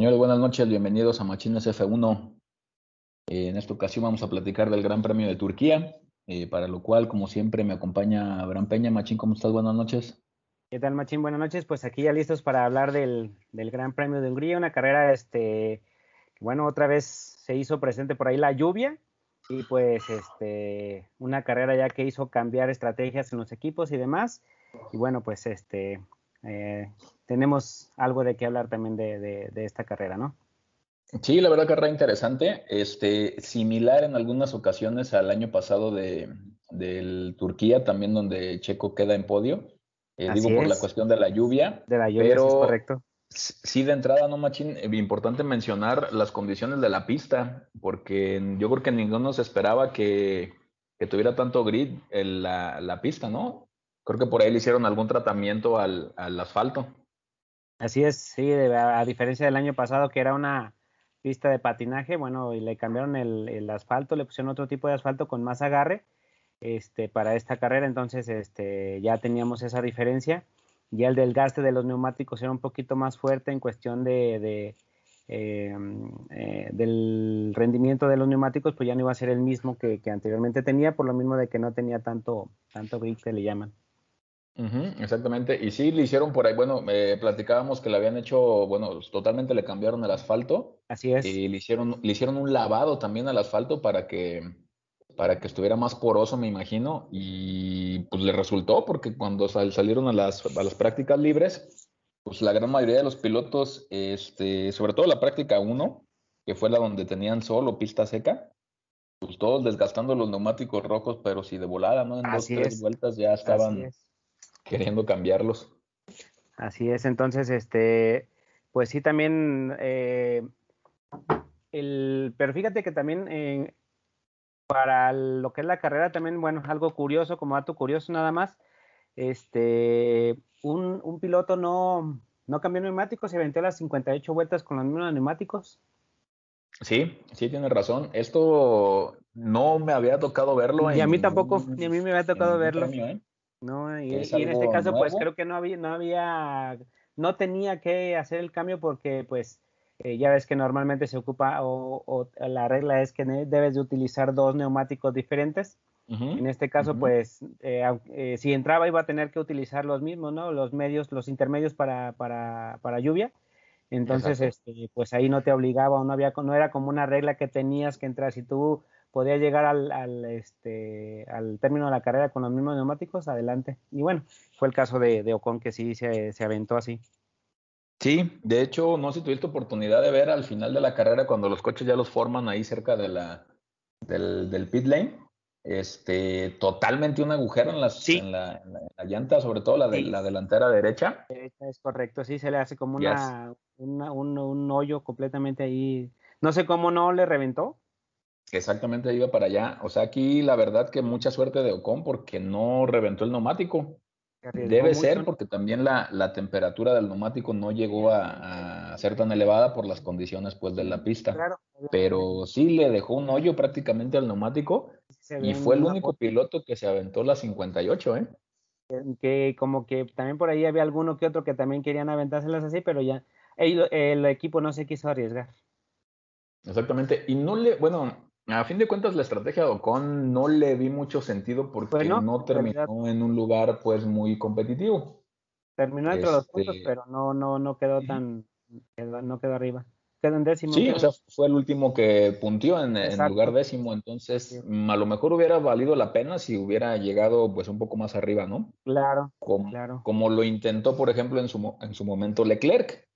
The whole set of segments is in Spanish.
Señores, buenas noches, bienvenidos a Machines F1. Eh, en esta ocasión vamos a platicar del Gran Premio de Turquía, eh, para lo cual, como siempre, me acompaña Abraham Peña. Machín, ¿cómo estás? Buenas noches. ¿Qué tal, Machín? Buenas noches. Pues aquí ya listos para hablar del, Gran Premio de Hungría, una carrera, este, bueno, otra vez se hizo presente por ahí la lluvia y pues, este, una carrera ya que hizo cambiar estrategias en los equipos y demás. Y bueno, pues, este, eh, tenemos algo de qué hablar también de, esta carrera, ¿no? Sí, la verdad carrera interesante, este, similar en algunas ocasiones al año pasado de del Turquía, también donde Checo queda en podio. Eh, digo por la cuestión de la lluvia. De la lluvia, pero es correcto. Sí, de entrada, no, Machín, eh, importante mencionar las condiciones de la pista, porque yo creo que ninguno se esperaba que, tuviera tanto grid en la, la, pista, ¿no? Creo que por ahí le hicieron algún tratamiento al, asfalto. Así es, sí, a, diferencia del año pasado que era una pista de patinaje, bueno, y le cambiaron el, asfalto, le pusieron otro tipo de asfalto con más agarre este, para esta carrera, entonces este, ya teníamos esa diferencia. Ya el desgaste de los neumáticos era un poquito más fuerte en cuestión de, em, eh, del rendimiento de los neumáticos, pues ya no iba a ser el mismo que, que, anteriormente tenía, por lo mismo de que no tenía tanto, tanto grip que le llaman exactamente, y sí le hicieron por ahí, bueno, eh, platicábamos que le habían hecho, bueno, totalmente le cambiaron el asfalto. Así es. Y le hicieron, le hicieron un lavado también al asfalto para que, para que estuviera más poroso, me imagino, y pues le resultó, porque cuando salieron a las, a las prácticas libres, pues la gran mayoría de los pilotos, este, sobre todo la práctica 1, que fue la donde tenían solo pista seca, pues todos desgastando los neumáticos rojos, pero si de volada, ¿no? En dos, tres vueltas ya estaban queriendo cambiarlos. Así es, entonces, este, pues sí, también, eh, el, pero fíjate que también eh, para lo que es la carrera, también, bueno, algo curioso, como dato curioso nada más, este, un, un piloto no, no cambió neumáticos, se aventó las 58 vueltas con los mismos neumáticos. Sí, sí, tiene razón. Esto no me había tocado verlo. Y a mí tampoco, ni a mí me había tocado verlo. ¿eh? No, y, en este caso, pues creo que no había, no había, no tenía que hacer el cambio porque, pues, eh, ya ves que normalmente se ocupa o, la regla es que debes de utilizar dos neumáticos diferentes. En este caso, pues, eh, eh, si entraba iba a tener que utilizar los mismos, ¿no? Los medios, los intermedios para, para, para lluvia. Entonces, este, pues ahí no te obligaba o no había, no era como una regla que tenías que entrar. Si tú podía llegar al, al, este, al término de la carrera con los mismos neumáticos, adelante. Y bueno, fue el caso de, de Ocon que sí se, se, aventó así. Sí, de hecho, no sé si tuviste oportunidad de ver al final de la carrera cuando los coches ya los forman ahí cerca de la, del, del pit lane. Este, totalmente un agujero en, las, en, la, llanta, sobre todo la, de, la delantera derecha. Es correcto, sí, se le hace como una, una un, un hoyo completamente ahí. No sé cómo no le reventó, Exactamente, iba para allá. O sea, aquí la verdad que mucha suerte de Ocon porque no reventó el neumático. Debe ser porque también la, la, temperatura del neumático no llegó a, ser tan elevada por las condiciones pues de la pista. Pero sí le dejó un hoyo prácticamente al neumático y fue el único piloto que se aventó la 58, ¿eh? Que como que también por ahí había alguno que otro que también querían aventárselas así, pero ya el, el equipo no se quiso arriesgar. Exactamente. Y no le, bueno, a fin de cuentas, la estrategia de Ocon no le vi mucho sentido porque no terminó en un lugar pues muy competitivo. Terminó entre los puntos, este pero no, no, no quedó tan, no quedó arriba. Quedó en décimo. Sí, o sea, fue el último que puntió en, en lugar décimo, entonces a lo mejor hubiera valido la pena si hubiera llegado pues un poco más arriba, ¿no? Claro, como, claro. Como lo intentó, por ejemplo, en su, en su momento Leclerc,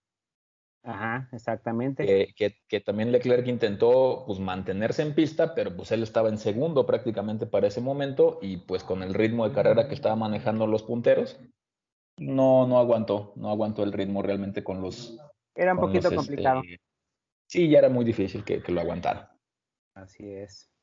Ajá, exactamente. Que, que, también Leclerc intentó pues mantenerse en pista, pero pues él estaba en segundo prácticamente para ese momento y pues con el ritmo de carrera que estaba manejando los punteros, no, no aguantó, no aguantó el ritmo realmente con los... Era un poquito este, complicado. sí, ya era muy difícil que, que lo aguantara. Así es.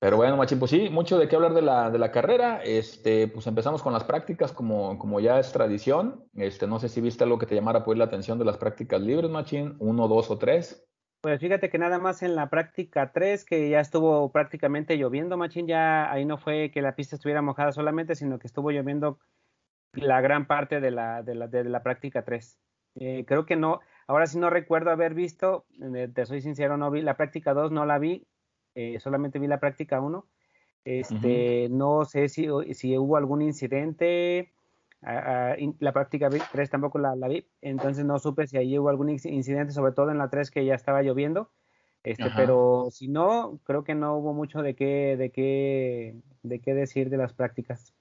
Pero bueno, Machín, pues sí, mucho de qué hablar de la, de la carrera. Este, pues empezamos con las prácticas, como, como ya es tradición. Este, no sé si viste algo que te llamara pues la atención de las prácticas libres, Machín, uno, dos o tres. Pues fíjate que nada más en la práctica tres, que ya estuvo prácticamente lloviendo, Machín, ya ahí no fue que la pista estuviera mojada solamente, sino que estuvo lloviendo la gran parte de la, de la, de la práctica tres. Eh, creo que no, Ahora sí no recuerdo haber visto, eh, te soy sincero, no vi la práctica 2, no la vi, eh, solamente vi la práctica 1. Este, no sé si, si hubo algún incidente, la práctica 3 tampoco la, vi, entonces no supe si ahí hubo algún incidente, sobre todo en la 3 que ya estaba lloviendo. Este, pero si no, creo que no hubo mucho de qué, de qué, de qué decir de las prácticas.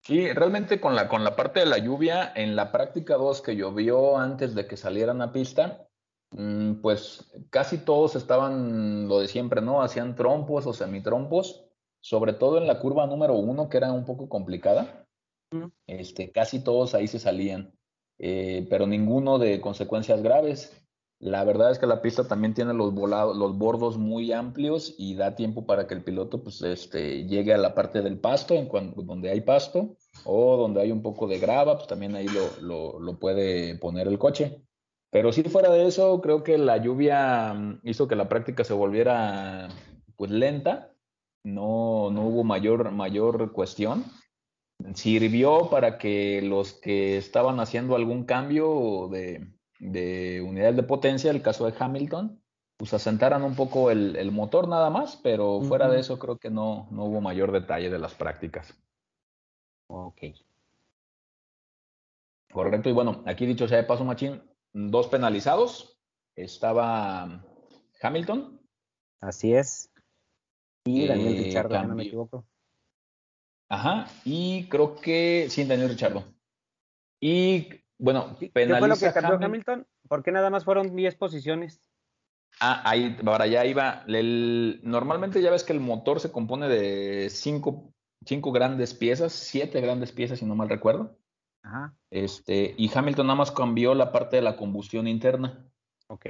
Sí, realmente con la, con la parte de la lluvia, en la práctica 2 que llovió antes de que salieran a pista, pues casi todos estaban lo de siempre, ¿no? Hacían trompos o semitrompos, sobre todo en la curva número 1, que era un poco complicada. Este, casi todos ahí se salían, eh, pero ninguno de consecuencias graves. La verdad es que la pista también tiene los, volados, los bordos muy amplios y da tiempo para que el piloto pues, este, llegue a la parte del pasto, en cuando, donde hay pasto, o donde hay un poco de grava, pues también ahí lo, lo, puede poner el coche. Pero si fuera de eso, creo que la lluvia mm, hizo que la práctica se volviera pues lenta, no, no hubo mayor, mayor cuestión. Sirvió para que los que estaban haciendo algún cambio de, de unidades de potencia, el caso de Hamilton, pues asentaran un poco el, motor nada más, pero fuera de eso creo que no, no hubo mayor detalle de las prácticas. Ok. Correcto, y bueno, aquí dicho sea de paso, Machín, dos penalizados. Estaba Hamilton. Así es. Y Daniel eh, Richardo, no me equivoco. Ajá, y creo que sí, Daniel Richardo. Y bueno, ¿Qué fue lo que cambió Hamilton? ¿Por qué nada más fueron 10 posiciones? Ah, ahí, ahora ya iba. normalmente ya ves que el motor se compone de cinco, cinco grandes piezas, siete grandes piezas, si no mal recuerdo. Ajá. Este, y Hamilton nada más cambió la parte de la combustión interna. Ok.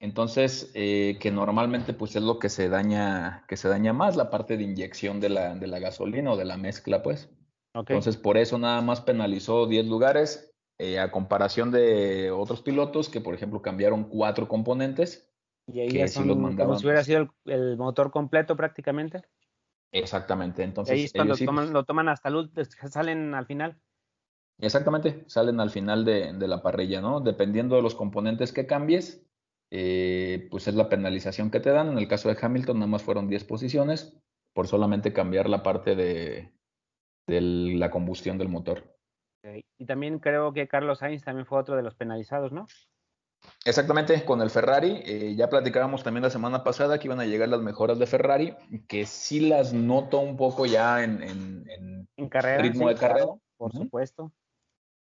Entonces, eh, que normalmente pues es lo que se daña, que se daña más, la parte de inyección de la, de la gasolina o de la mezcla, pues. Okay. Entonces, por eso nada más penalizó 10 lugares eh, a comparación de otros pilotos que, por ejemplo, cambiaron cuatro componentes. Y ahí ya son, como si hubiera sido el, motor completo prácticamente. Exactamente. Entonces, ahí es cuando lo toman hasta el salen al final. Exactamente, salen al final de, la parrilla, ¿no? Dependiendo de los componentes que cambies, eh, pues es la penalización que te dan. En el caso de Hamilton, nada más fueron 10 posiciones por solamente cambiar la parte de la combustión del motor. Y también creo que Carlos Sainz también fue otro de los penalizados, ¿no? Exactamente, con el Ferrari. Eh, ya platicábamos también la semana pasada que iban a llegar las mejoras de Ferrari, que sí las noto un poco ya en, en, ritmo de carrera. por supuesto.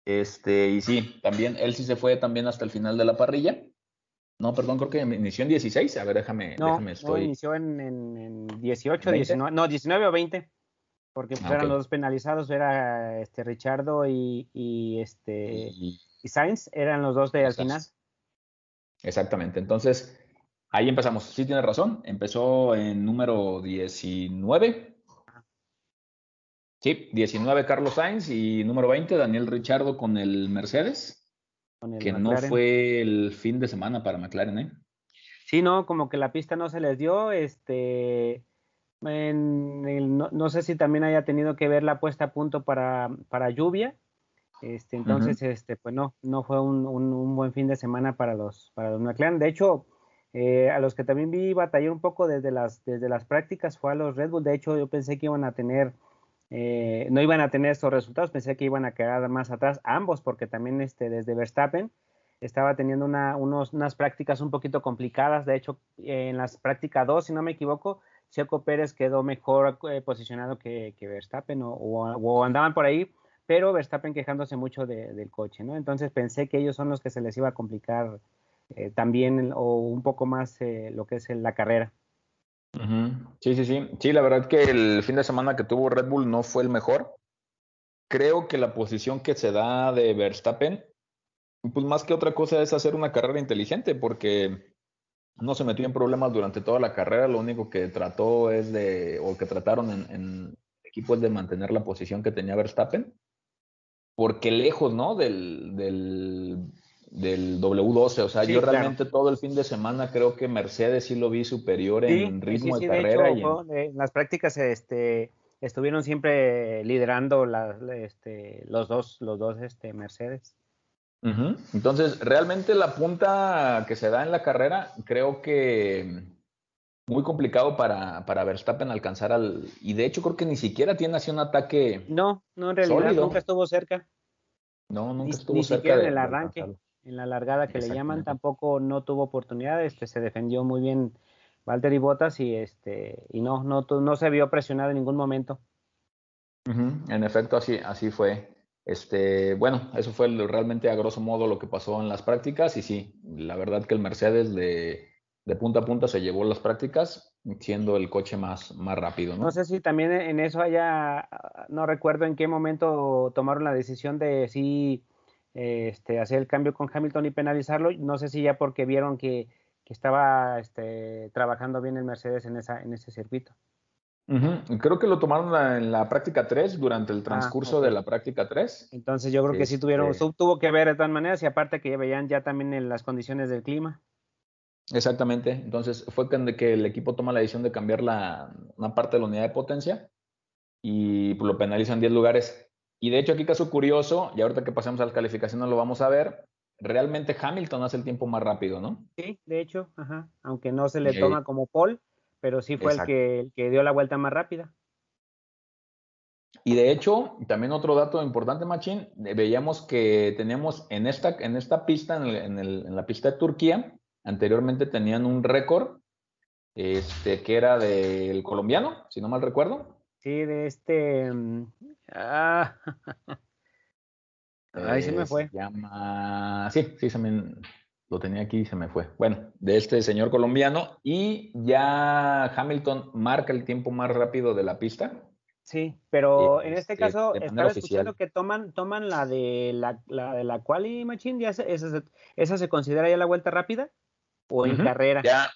Este, y sí, también él sí se fue también hasta el final de la parrilla. No, perdón, creo que inició en 16. A ver, déjame, no, déjame estoy. No, inició en, en 18, 19, no, 19 o 20 porque pues, eran los dos penalizados, era este Richardo y, y este y, Sainz, eran los dos de al final. Exactamente, entonces ahí empezamos. Sí tiene razón, empezó en número 19. Sí, 19 Carlos Sainz y número 20 Daniel Richardo con el Mercedes, que no fue el fin de semana para McLaren, ¿eh? Sí, no, como que la pista no se les dio, este no, sé si también haya tenido que ver la puesta a punto para, para lluvia. Este, entonces, este, pues no, no fue un, un, buen fin de semana para los, para los McLaren. De hecho, eh, a los que también vi batallar un poco desde las, desde las prácticas fue a los Red Bull. De hecho, yo pensé que iban a tener, eh, no iban a tener estos resultados, pensé que iban a quedar más atrás ambos, porque también este, desde Verstappen estaba teniendo una, unos, unas prácticas un poquito complicadas. De hecho, en las prácticas 2, si no me equivoco, Checo Pérez quedó mejor eh, posicionado que, Verstappen o, andaban por ahí, pero Verstappen quejándose mucho del coche, ¿no? Entonces pensé que ellos son los que se les iba a complicar eh, también o un poco más eh, lo que es la carrera. Sí, sí, sí. Sí, la verdad que el fin de semana que tuvo Red Bull no fue el mejor. Creo que la posición que se da de Verstappen, pues más que otra cosa es hacer una carrera inteligente, porque no se metió en problemas durante toda la carrera, lo único que trató es de, o que trataron en, en equipo es de mantener la posición que tenía Verstappen, porque lejos, ¿no? Del, del W12, o sea, yo realmente todo el fin de semana creo que Mercedes sí lo vi superior en ritmo de carrera. y en... las prácticas este, estuvieron siempre liderando este, los dos, los dos este, Mercedes. Entonces, realmente la punta que se da en la carrera, creo que muy complicado para, para Verstappen alcanzar al. Y de hecho, creo que ni siquiera tiene así un ataque. No, no, en realidad nunca estuvo cerca. No, nunca estuvo cerca. Ni siquiera en el arranque, en la largada que le llaman, tampoco no tuvo oportunidad. Este, se defendió muy bien Valtteri Bottas y este y no, no, no se vio presionado en ningún momento. En efecto, así, así fue. Este, bueno, eso fue realmente a grosso modo lo que pasó en las prácticas y sí, la verdad que el Mercedes de, de punta a punta se llevó las prácticas siendo el coche más, más rápido. ¿no? no sé si también en eso haya, no recuerdo en qué momento tomaron la decisión de si este, hacer el cambio con Hamilton y penalizarlo, no sé si ya porque vieron que, que estaba este, trabajando bien el Mercedes en, esa, en ese circuito. Creo que lo tomaron en la práctica 3, durante el ah, transcurso de la práctica 3. Entonces yo creo que sí tuvieron, este tuvo que ver de todas maneras y aparte que ya veían ya también en las condiciones del clima. Exactamente, entonces fue que el equipo toma la decisión de cambiar la, una parte de la unidad de potencia y pues, lo penalizan 10 lugares. Y de hecho aquí caso curioso, y ahorita que pasemos a las calificaciones lo vamos a ver, realmente Hamilton hace el tiempo más rápido, ¿no? Sí, de hecho, ajá, aunque no se le toma como Paul, pero sí fue el que, que dio la vuelta más rápida. Y de hecho, también otro dato importante, Machín, veíamos que tenemos en esta, en esta pista, en, en, la pista de Turquía, anteriormente tenían un récord, este, que era del colombiano, si no mal recuerdo. Sí, de este... Ah, ahí se me fue. Se llama... Sí, sí, se me lo tenía aquí y se me fue. Bueno, de este señor colombiano y ya Hamilton marca el tiempo más rápido de la pista. Sí, pero en este, este caso estaba escuchando que toman, toman la de la, la de la quali machine, ya esa, esa, se considera ya la vuelta rápida o en carrera. Ya,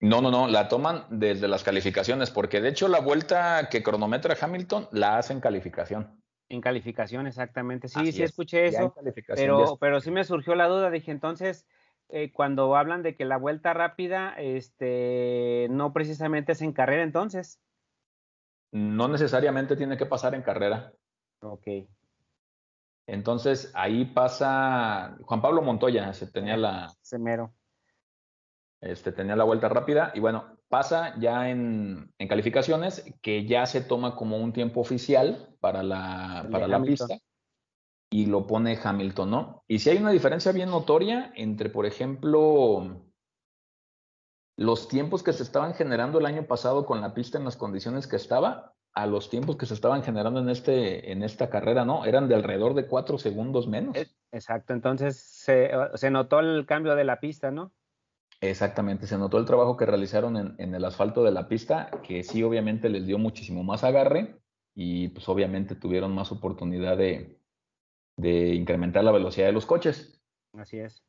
no, no, no, la toman desde las calificaciones, porque de hecho la vuelta que cronometra Hamilton la hace en calificación. En calificación, exactamente. Sí, sí escuché eso, pero, pero sí me surgió la duda, dije entonces eh, cuando hablan de que la vuelta rápida, este, no precisamente es en carrera entonces. No necesariamente tiene que pasar en carrera. Ok. Entonces ahí pasa Juan Pablo Montoya, se tenía la. Semero. Este, tenía la vuelta rápida y bueno, pasa ya en, en calificaciones que ya se toma como un tiempo oficial para la, para la pista y lo pone Hamilton, ¿no? Y si hay una diferencia bien notoria entre, por ejemplo, los tiempos que se estaban generando el año pasado con la pista en las condiciones que estaba, a los tiempos que se estaban generando en, este, en esta carrera, ¿no? Eran de alrededor de cuatro segundos menos. Exacto, entonces se, se notó el cambio de la pista, ¿no? Exactamente, se notó el trabajo que realizaron en, en, el asfalto de la pista, que sí obviamente les dio muchísimo más agarre y pues obviamente tuvieron más oportunidad de, de incrementar la velocidad de los coches. Así es.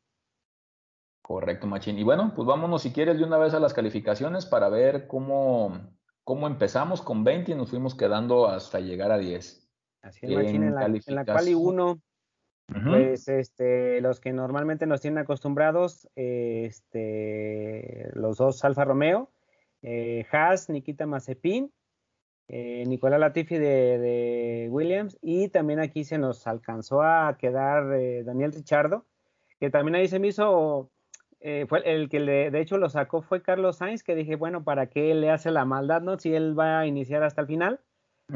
Correcto, Machín. Y bueno, pues vámonos si quieres de una vez a las calificaciones para ver cómo, cómo empezamos con 20 y nos fuimos quedando hasta llegar a 10. Así es, Machín, en la, en la quali 1, pues este, los que normalmente nos tienen acostumbrados, este, los dos Alfa Romeo, eh, Haas, Nikita Mazepin eh, Nicolás Latifi de, Williams y también aquí se nos alcanzó a quedar eh, Daniel Richardo, que también ahí se me hizo, eh, fue el que le, de hecho lo sacó fue Carlos Sainz, que dije, bueno, ¿para qué le hace la maldad, no? Si él va a iniciar hasta el final.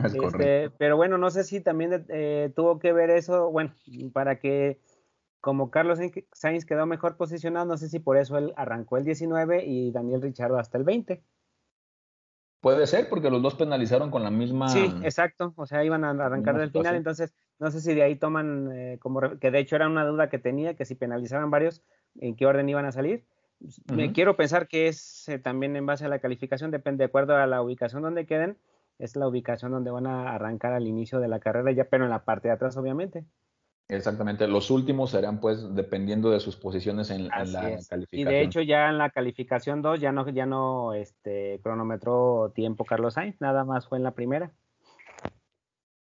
Este, pero bueno, no sé si también tuvo que ver eso, bueno, para que como Carlos Sainz quedó mejor posicionado, no sé si por eso él arrancó el 19 y Daniel Richardo hasta el 20. Puede ser, porque los dos penalizaron con la misma. Sí, exacto. O sea, iban a arrancar del final. Entonces, no sé si de ahí toman, eh, como que de hecho era una duda que tenía, que si penalizaban varios, en qué orden iban a salir. Me quiero pensar que es eh, también en base a la calificación, depende de acuerdo a la ubicación donde queden, es la ubicación donde van a arrancar al inicio de la carrera, ya, pero en la parte de atrás, obviamente. Exactamente, los últimos serán pues dependiendo de sus posiciones en, la calificación. Y de hecho ya en la calificación 2 ya no, ya no este, cronometró tiempo Carlos Sainz, nada más fue en la primera.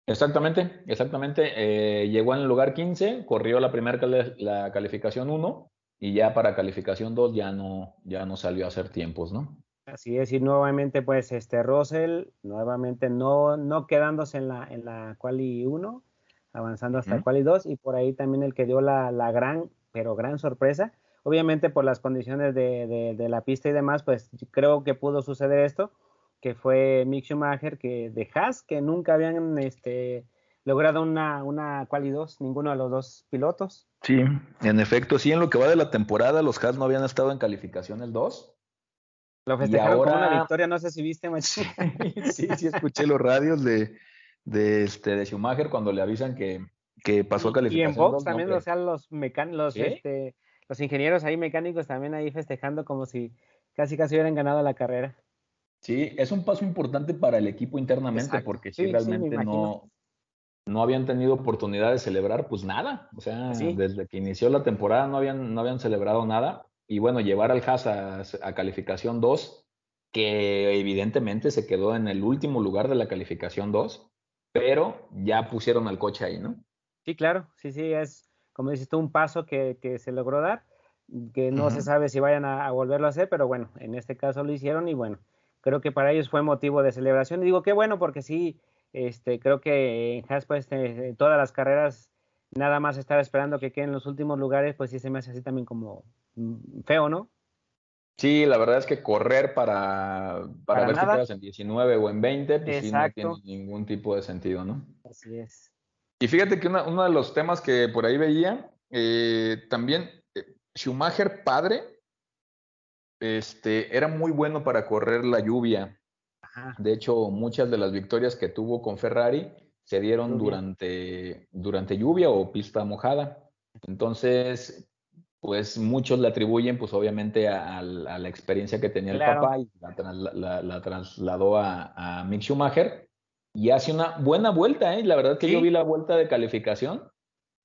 Exactamente, exactamente. Eh, llegó en el lugar 15, corrió la primera la calificación 1 y ya para calificación 2 ya no, ya no salió a hacer tiempos, ¿no? Así es, y nuevamente pues este Russell, nuevamente no, no quedándose en la, en la quali 1, avanzando hasta el quali 2 y por ahí también el que dio la, gran, pero gran sorpresa. Obviamente por las condiciones de, la pista y demás, pues creo que pudo suceder esto, que fue Mick Schumacher que de Haas, que nunca habían este, logrado una, una quali 2, ninguno de los dos pilotos. Sí, en efecto, sí, en lo que va de la temporada, los Haas no habían estado en calificación el 2. Lo festejaron ahora... como una victoria, no sé si viste, Sí, sí, sí, escuché los radios de, de, este, de Schumacher cuando le avisan que, que pasó a calificación. Y en box también, o sea, los mecánicos, este, los ingenieros ahí mecánicos también ahí festejando como si casi casi hubieran ganado la carrera. Sí, es un paso importante para el equipo internamente porque si realmente no, no habían tenido oportunidad de celebrar pues nada. O sea, desde que inició la temporada no habían, no habían celebrado nada. Y bueno, llevar al Haas a, a calificación 2, que evidentemente se quedó en el último lugar de la calificación 2, pero ya pusieron al coche ahí, ¿no? Sí, claro, sí, sí, es como dices tú, un paso que, se logró dar, que no se sabe si vayan a, volverlo a hacer, pero bueno, en este caso lo hicieron y bueno, creo que para ellos fue motivo de celebración. Y digo qué bueno, porque sí, este, creo que en Haas, pues, este, todas las carreras, nada más estar esperando que queden en los últimos lugares, pues sí se me hace así también como feo, ¿no? Sí, la verdad es que correr para, para, ver si quedas en 19 o en 20, pues sí no tiene ningún tipo de sentido, ¿no? Así es. Y fíjate que uno de los temas que por ahí veía, eh, también eh, Schumacher padre, este, era muy bueno para correr la lluvia. De hecho, muchas de las victorias que tuvo con Ferrari se dieron durante, durante lluvia o pista mojada. Entonces, pues muchos le atribuyen, pues obviamente a, la experiencia que tenía el papá y la, trasladó a, Mick Schumacher y hace una buena vuelta, ¿eh? La verdad que yo vi la vuelta de calificación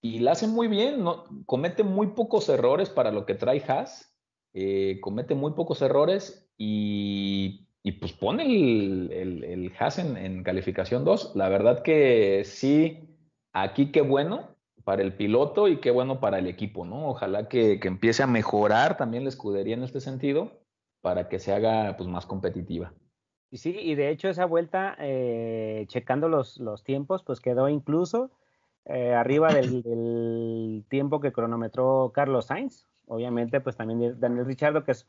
y la hace muy bien, ¿no? comete muy pocos errores para lo que trae Haas, eh, comete muy pocos errores y, pues pone el, el, Haas en, en calificación 2. La verdad que sí, aquí qué bueno, para el piloto y qué bueno para el equipo, ¿no? Ojalá que, empiece a mejorar también la escudería en este sentido para que se haga pues más competitiva. Y sí, y de hecho esa vuelta, eh, checando los, los, tiempos, pues quedó incluso eh, arriba del, tiempo que cronometró Carlos Sainz. Obviamente, pues también Daniel Richardo, que es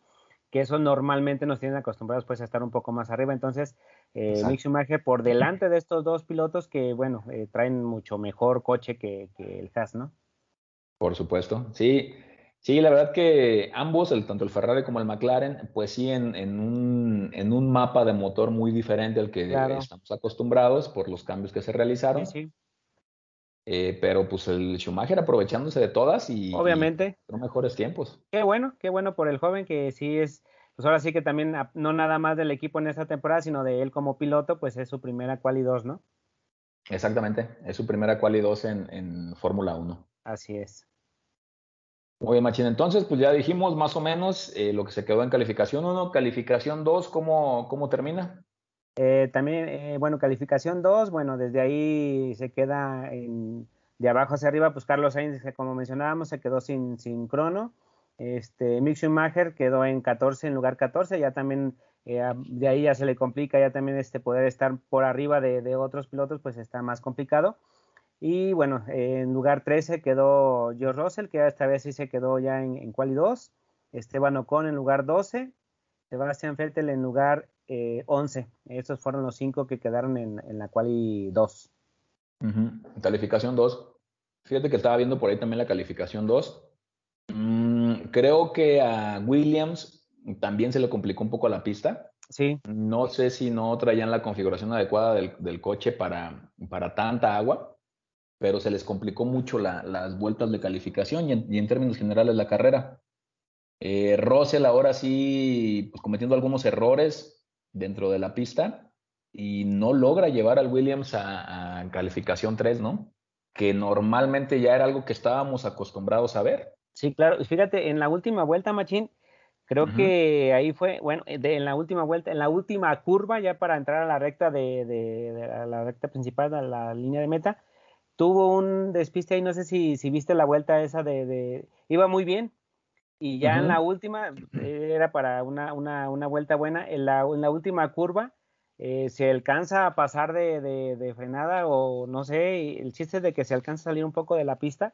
que eso normalmente nos tienen acostumbrados pues a estar un poco más arriba. Entonces, eh, Mick Schumacher por delante de estos dos pilotos que, bueno, eh, traen mucho mejor coche que, el Haas, ¿no? Por supuesto, sí. Sí, la verdad que ambos, el, tanto el Ferrari como el McLaren, pues sí, en, un, en un, mapa de motor muy diferente al que estamos acostumbrados por los cambios que se realizaron. Sí, sí. Eh, pero pues el Schumacher aprovechándose de todas y obviamente y mejores tiempos. Qué bueno, qué bueno por el joven que sí es, pues ahora sí que también no nada más del equipo en esta temporada, sino de él como piloto, pues es su primera quali 2, ¿no? Exactamente, es su primera quali 2 en, en Fórmula 1. Así es. Muy bien, Machín. Entonces, pues ya dijimos más o menos eh, lo que se quedó en calificación 1, calificación 2, ¿cómo, ¿cómo termina? Eh, también, eh, bueno, calificación 2, bueno, desde ahí se queda en, de abajo hacia arriba, pues Carlos Sainz, como mencionábamos, se quedó sin, sin crono. Este, Mick Schumacher quedó en 14 en lugar 14, ya también eh, de ahí ya se le complica, ya también este poder estar por arriba de, otros pilotos, pues está más complicado. Y bueno, en lugar 13 quedó George Russell, que esta vez sí se quedó ya en, en quali 2. Esteban Ocon en lugar 12. Sebastián Vettel en lugar 11. Eh, Estos fueron los cinco que quedaron en, la quali 2. Calificación 2. Fíjate que estaba viendo por ahí también la calificación 2. Mm, creo que a Williams también se le complicó un poco la pista. Sí. No sé si no traían la configuración adecuada del, coche para, para, tanta agua, pero se les complicó mucho las vueltas de calificación y en, términos generales la carrera. Eh, Russell ahora sí, pues cometiendo algunos errores, dentro de la pista y no logra llevar al Williams a, calificación 3, ¿no? Que normalmente ya era algo que estábamos acostumbrados a ver. Sí, claro. Fíjate, en la última vuelta, Machín, creo que ahí fue, bueno, en la última vuelta, en la última curva, ya para entrar a la recta de, la recta principal, a la línea de meta, tuvo un despiste ahí, no sé si, si viste la vuelta esa de, iba muy bien, y ya en la última, era para una, una, una vuelta buena, en la, en la, última curva, eh, se alcanza a pasar de, de, frenada o no sé, el chiste es de que se alcanza a salir un poco de la pista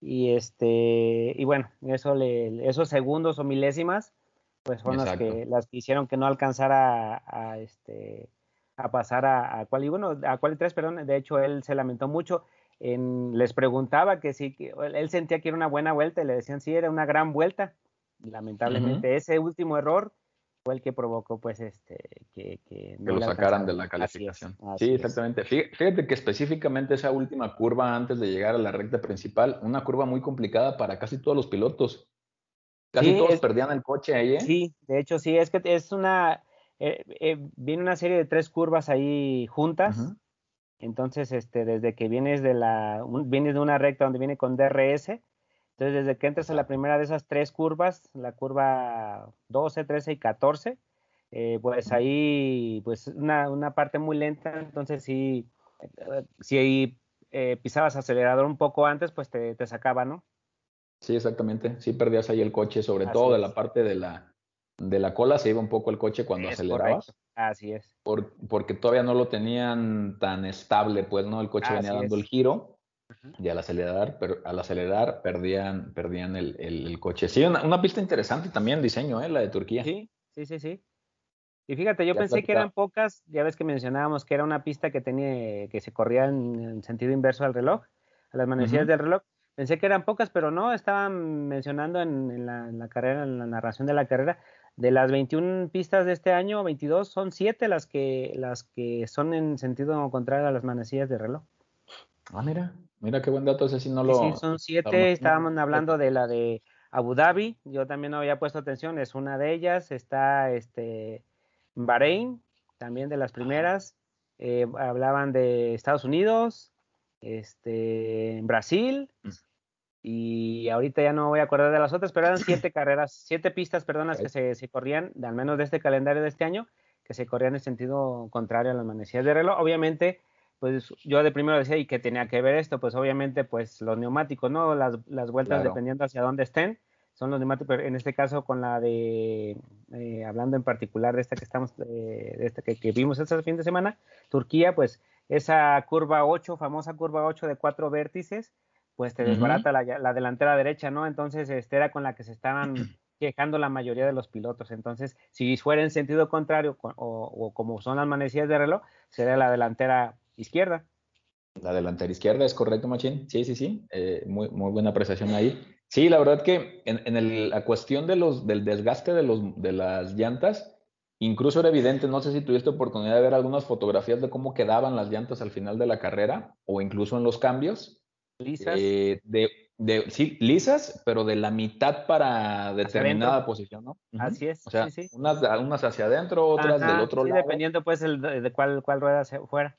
y este y bueno, eso le, esos segundos o milésimas pues fueron las que las que hicieron que no alcanzara a, este a pasar a, a cual y bueno, a cual 3, perdón, de hecho él se lamentó mucho en, les preguntaba que sí, que él sentía que era una buena vuelta y le decían sí, era una gran vuelta. Lamentablemente ese último error fue el que provocó pues este que, que, lo sacaran de la calificación. sí, exactamente. Fíjate que específicamente esa última curva antes de llegar a la recta principal, una curva muy complicada para casi todos los pilotos. Casi todos perdían el coche ahí. ¿eh? Sí, de hecho sí, es que es una eh, eh, viene una serie de tres curvas ahí juntas. Entonces, este, desde que vienes de la, vienes de una recta donde viene con DRS, entonces desde que entras a la primera de esas tres curvas, la curva 12, 13 y 14, eh, pues ahí, pues una, una, parte muy lenta, entonces sí, eh, si eh, pisabas acelerador un poco antes, pues te, te, sacaba, ¿no? Sí, exactamente, sí perdías ahí el coche, sobre todo de la parte de la, de la cola se iba un poco el coche cuando acelerabas. Así es. porque todavía no lo tenían tan estable, pues, ¿no? El coche venía dando el giro y al acelerar, al acelerar perdían, perdían el, coche. Sí, una, pista interesante también el diseño, ¿eh? La de Turquía. Sí, sí, sí, sí. Y fíjate, yo pensé que eran pocas, ya ves que mencionábamos que era una pista que tenía, que se corría en, sentido inverso al reloj, a las manecillas del reloj. Pensé que eran pocas, pero no, estaban mencionando en, la, en, la, carrera, en la narración de la carrera, de las 21 pistas de este año, 22, son 7 las que, las que son en sentido contrario a las manecillas de reloj. Ah, mira, mira qué buen dato, ese sí no lo... Sí, son 7, estábamos hablando de la de Abu Dhabi, yo también no había puesto atención, es una de ellas, está este Bahrein, también de las primeras, eh, hablaban de Estados Unidos, este, Brasil. Y ahorita ya no voy a acordar de las otras, pero eran siete carreras, siete pistas, perdón, las que se, se, corrían, al menos de este calendario de este año, que se corrían en sentido contrario a las manecillas de reloj. Obviamente, pues yo de primero decía, ¿y qué tenía que ver esto? Pues obviamente, pues los neumáticos, ¿no? Las, las vueltas dependiendo hacia dónde estén, son los neumáticos, pero en este caso con la de, eh, hablando en particular de esta que estamos, eh, de esta que, que vimos este fin de semana, Turquía, pues esa curva 8, famosa curva 8 de cuatro vértices, pues te desbarata la, delantera derecha, ¿no? Entonces, este era con la que se estaban quejando la mayoría de los pilotos. Entonces, si fuera en sentido contrario o, como son las manecillas de reloj, sería la delantera izquierda. La delantera izquierda es correcto, Machín. Sí, sí, sí. Eh, muy, muy buena apreciación ahí. Sí, la verdad que en, la cuestión de los, del desgaste de, los, de las llantas, incluso era evidente, no sé si tuviste oportunidad de ver algunas fotografías de cómo quedaban las llantas al final de la carrera o incluso en los cambios Lisas. Eh, de, sí, lisas, pero de la mitad para determinada posición, ¿no? Así es. O sea, Unas, hacia adentro, otras del otro lado. dependiendo pues el, de, cuál, cuál rueda se fuera.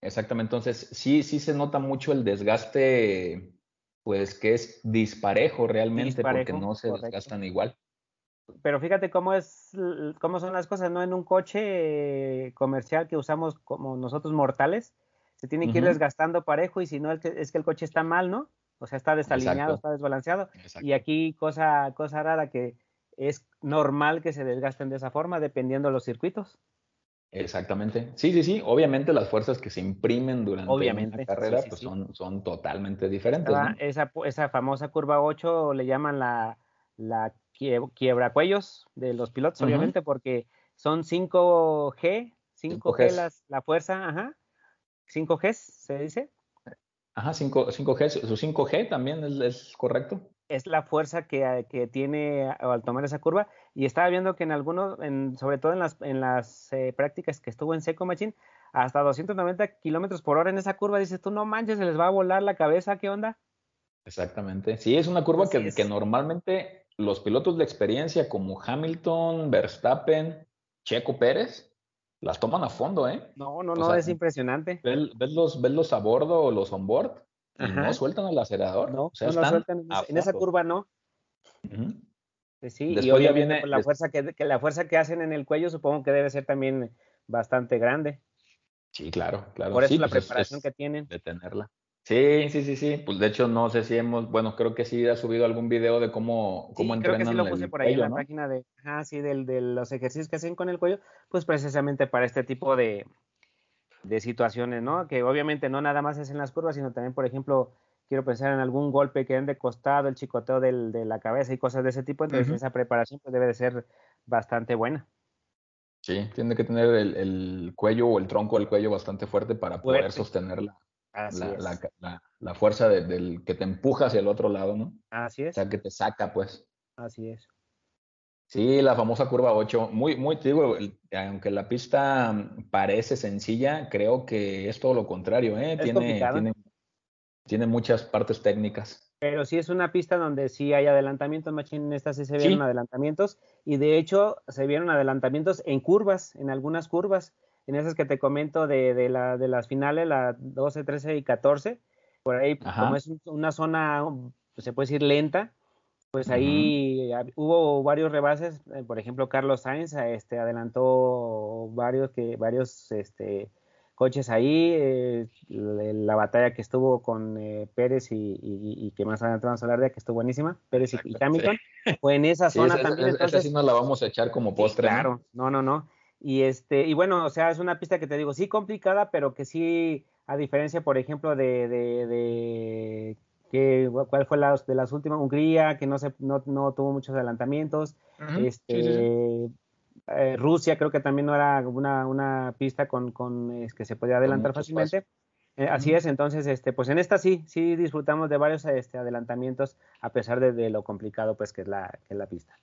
Exactamente, entonces sí, sí se nota mucho el desgaste, pues que es disparejo realmente, porque no se desgastan igual. Pero fíjate cómo es, cómo son las cosas, ¿no? En un coche comercial que usamos como nosotros mortales, se tiene que ir desgastando parejo y si no es que, el coche está mal, ¿no? O sea, está desalineado, está desbalanceado. Y aquí cosa, cosa rara que es normal que se desgasten de esa forma dependiendo de los circuitos. Exactamente. Sí, sí, sí. Obviamente las fuerzas que se imprimen durante la carrera pues Son, son totalmente diferentes. Esa, esa, famosa curva 8 le llaman la, la quiebracuellos de los pilotos, obviamente, porque son 5G, 5G, la fuerza, ajá, 5G, ¿se dice? Ajá, 5, g su 5G también es, correcto. Es la fuerza que, que, tiene al tomar esa curva. Y estaba viendo que en algunos, en, sobre todo en las, en las eh, prácticas que estuvo en Seco Machine, hasta 290 kilómetros por hora en esa curva, dices tú, no manches, se les va a volar la cabeza, ¿qué onda? Exactamente. Sí, es una curva que, que normalmente los pilotos de experiencia como Hamilton, Verstappen, Checo Pérez, las toman a fondo, ¿eh? No, no, no, es impresionante. Ves, los, ves los a bordo o los on board y no sueltan el acelerador. No, o sea, no sueltan en, esa curva, no. Pues sí, y obviamente viene, la, fuerza que, la fuerza que hacen en el cuello supongo que debe ser también bastante grande. Sí, claro, claro. Por eso sí, la pues preparación que tienen. De tenerla. Sí, sí, sí, sí. Pues de hecho no sé si hemos, bueno, creo que sí ha subido algún video de cómo, cómo sí, entrenan creo que sí lo puse por ahí en la página de, ah, sí, del, de los ejercicios que hacen con el cuello, pues precisamente para este tipo de, de situaciones, ¿no? Que obviamente no nada más es en las curvas, sino también, por ejemplo, quiero pensar en algún golpe que den de costado, el chicoteo del, de la cabeza y cosas de ese tipo, entonces esa preparación pues debe de ser bastante buena. Sí, tiene que tener el, el, cuello o el tronco del cuello bastante fuerte para poder sostener la, la, fuerza del que te empuja hacia el otro lado, ¿no? Así es. O sea, que te saca, pues. Así es. Sí, la famosa curva 8. Muy, muy, te digo, aunque la pista parece sencilla, creo que es todo lo contrario, ¿eh? tiene, tiene, tiene, muchas partes técnicas. Pero sí es una pista donde sí hay adelantamientos, Machine, en esta sí se vieron adelantamientos, y de hecho se vieron adelantamientos en curvas, en algunas curvas en esas que te comento de, de, la, de las finales, la 12, 13 y 14, por ahí como es una zona, pues, se puede decir lenta, pues ahí hubo varios rebases, eh, por ejemplo Carlos Sainz este, adelantó varios que varios este, coches ahí, eh, la, batalla que estuvo con eh, Pérez y, y, que más adelante vamos a hablar de que estuvo buenísima, Pérez y, Hamilton, fue en esa zona también. entonces, sí nos la vamos a echar como postre. claro, no, no, no. Y este, y bueno, o sea, es una pista que te digo, sí complicada, pero que sí, a diferencia, por ejemplo, de, de, de que cuál fue la de las últimas, Hungría, que no se, no, no tuvo muchos adelantamientos, este eh, Rusia creo que también no era una, una pista con, con que se podía adelantar fácilmente. Eh, así es, entonces, este, pues en esta sí, sí disfrutamos de varios este, adelantamientos, a pesar de, de, lo complicado pues que es la, que es la pista.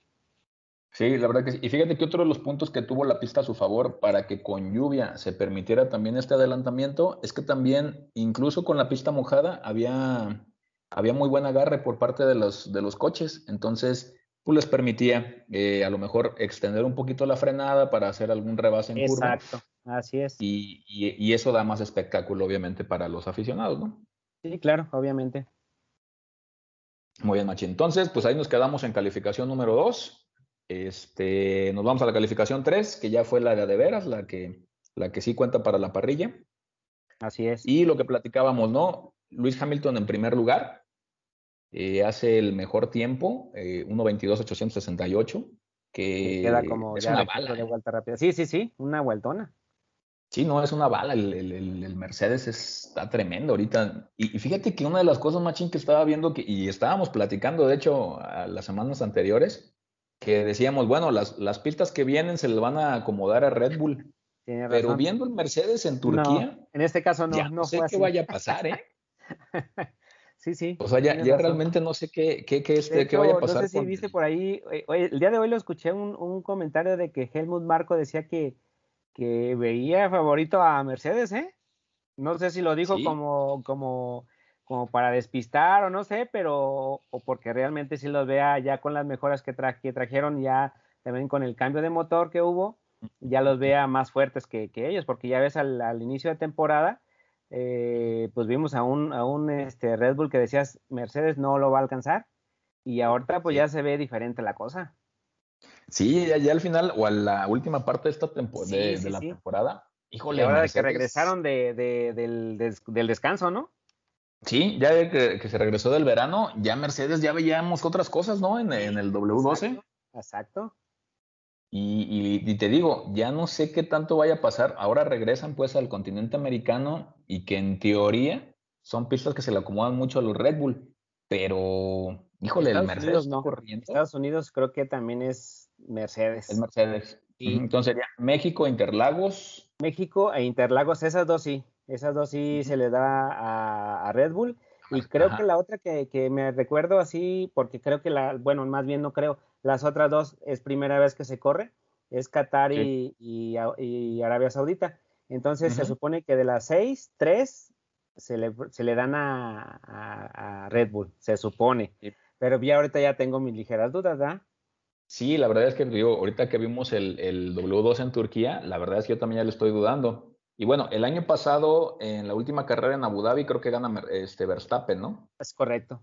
Sí, la verdad que sí. Y fíjate que otro de los puntos que tuvo la pista a su favor para que con lluvia se permitiera también este adelantamiento es que también, incluso con la pista mojada, había, había muy buen agarre por parte de los, de los coches. Entonces, pues les permitía eh, a lo mejor extender un poquito la frenada para hacer algún rebase en curva. Exacto, así es. Y, y, eso da más espectáculo, obviamente, para los aficionados, ¿no? Sí, claro, obviamente. Muy bien, Machi. Entonces, pues ahí nos quedamos en calificación número 2. Este, nos vamos a la calificación 3, que ya fue la de, de veras, la que, la que sí cuenta para la parrilla. Así es. Y lo que platicábamos, ¿no? Luis Hamilton en primer lugar, eh, hace el mejor tiempo, eh, 1.22.868, que queda como es una bala. De ¿eh? vuelta rápida. Sí, sí, sí, una vueltona. Sí, no, es una bala. El, el, el, Mercedes está tremendo ahorita. Y, y, fíjate que una de las cosas, Machín, que estaba viendo, que, y estábamos platicando, de hecho, a las semanas anteriores, que decíamos, bueno, las, las pistas que vienen se le van a acomodar a Red Bull. Pero viendo el Mercedes en Turquía. en este caso no, no, sé qué vaya a pasar, ¿eh? sí, sí. O sea, ya, realmente no sé qué, qué, qué, este, qué vaya a pasar. No sé si viste por ahí, eh, el día de hoy lo escuché un, un comentario de que Helmut Marco decía que, que veía favorito a Mercedes, ¿eh? No sé si lo dijo como, como como para despistar o no sé, pero o porque realmente si los vea ya con las mejoras que, trajeron, ya también con el cambio de motor que hubo, ya los vea más fuertes que, ellos, porque ya ves al, inicio de temporada, eh, pues vimos a un, a un este, Red Bull que decías Mercedes no lo va a alcanzar, y ahorita pues ya se ve diferente la cosa. Sí, ya, al final o a la última parte de esta temporada de, la temporada, híjole. ahora de que regresaron de, del, del descanso, ¿no? Sí, ya que, se regresó del verano, ya Mercedes ya veíamos otras cosas, ¿no? En, el W12. Exacto. Y, te digo, ya no sé qué tanto vaya a pasar. Ahora regresan pues al continente americano y que en teoría son pistas que se le acomodan mucho a los Red Bull. Pero, híjole, el Mercedes no. corriendo. Estados Unidos creo que también es Mercedes. Es Mercedes. Entonces sería México, Interlagos. México e Interlagos, esas dos sí. Esas dos sí se le da a, Red Bull. Y creo que la otra que, que, me recuerdo así, porque creo que la, bueno, más bien no creo, las otras dos es primera vez que se corre, es Qatar y, y, Arabia Saudita. Entonces se supone que de las seis, tres se le, se le dan a, a, Red Bull, se supone. Pero ya ahorita ya tengo mis ligeras dudas, ¿verdad? Sí, la verdad es que digo, ahorita que vimos el, el W2 en Turquía, la verdad es que yo también ya le estoy dudando. Y bueno, el año pasado, en la última carrera en Abu Dhabi, creo que gana este Verstappen, ¿no? Es correcto.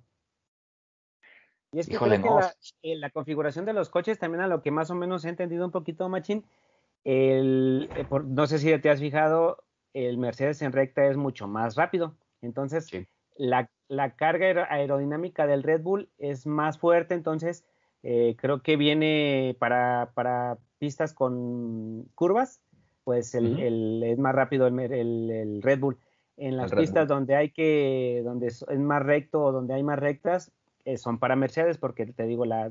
Y es que creo que la, eh, la, configuración de los coches también a lo que más o menos he entendido un poquito, Machín, el, eh, no sé si te has fijado, el Mercedes en recta es mucho más rápido. Entonces, la, carga aerodinámica del Red Bull es más fuerte, entonces eh, creo que viene para, para, pistas con curvas, pues el, es más rápido el, Red Bull. En las pistas donde hay que, donde es más recto o donde hay más rectas, eh, son para Mercedes, porque te digo, la,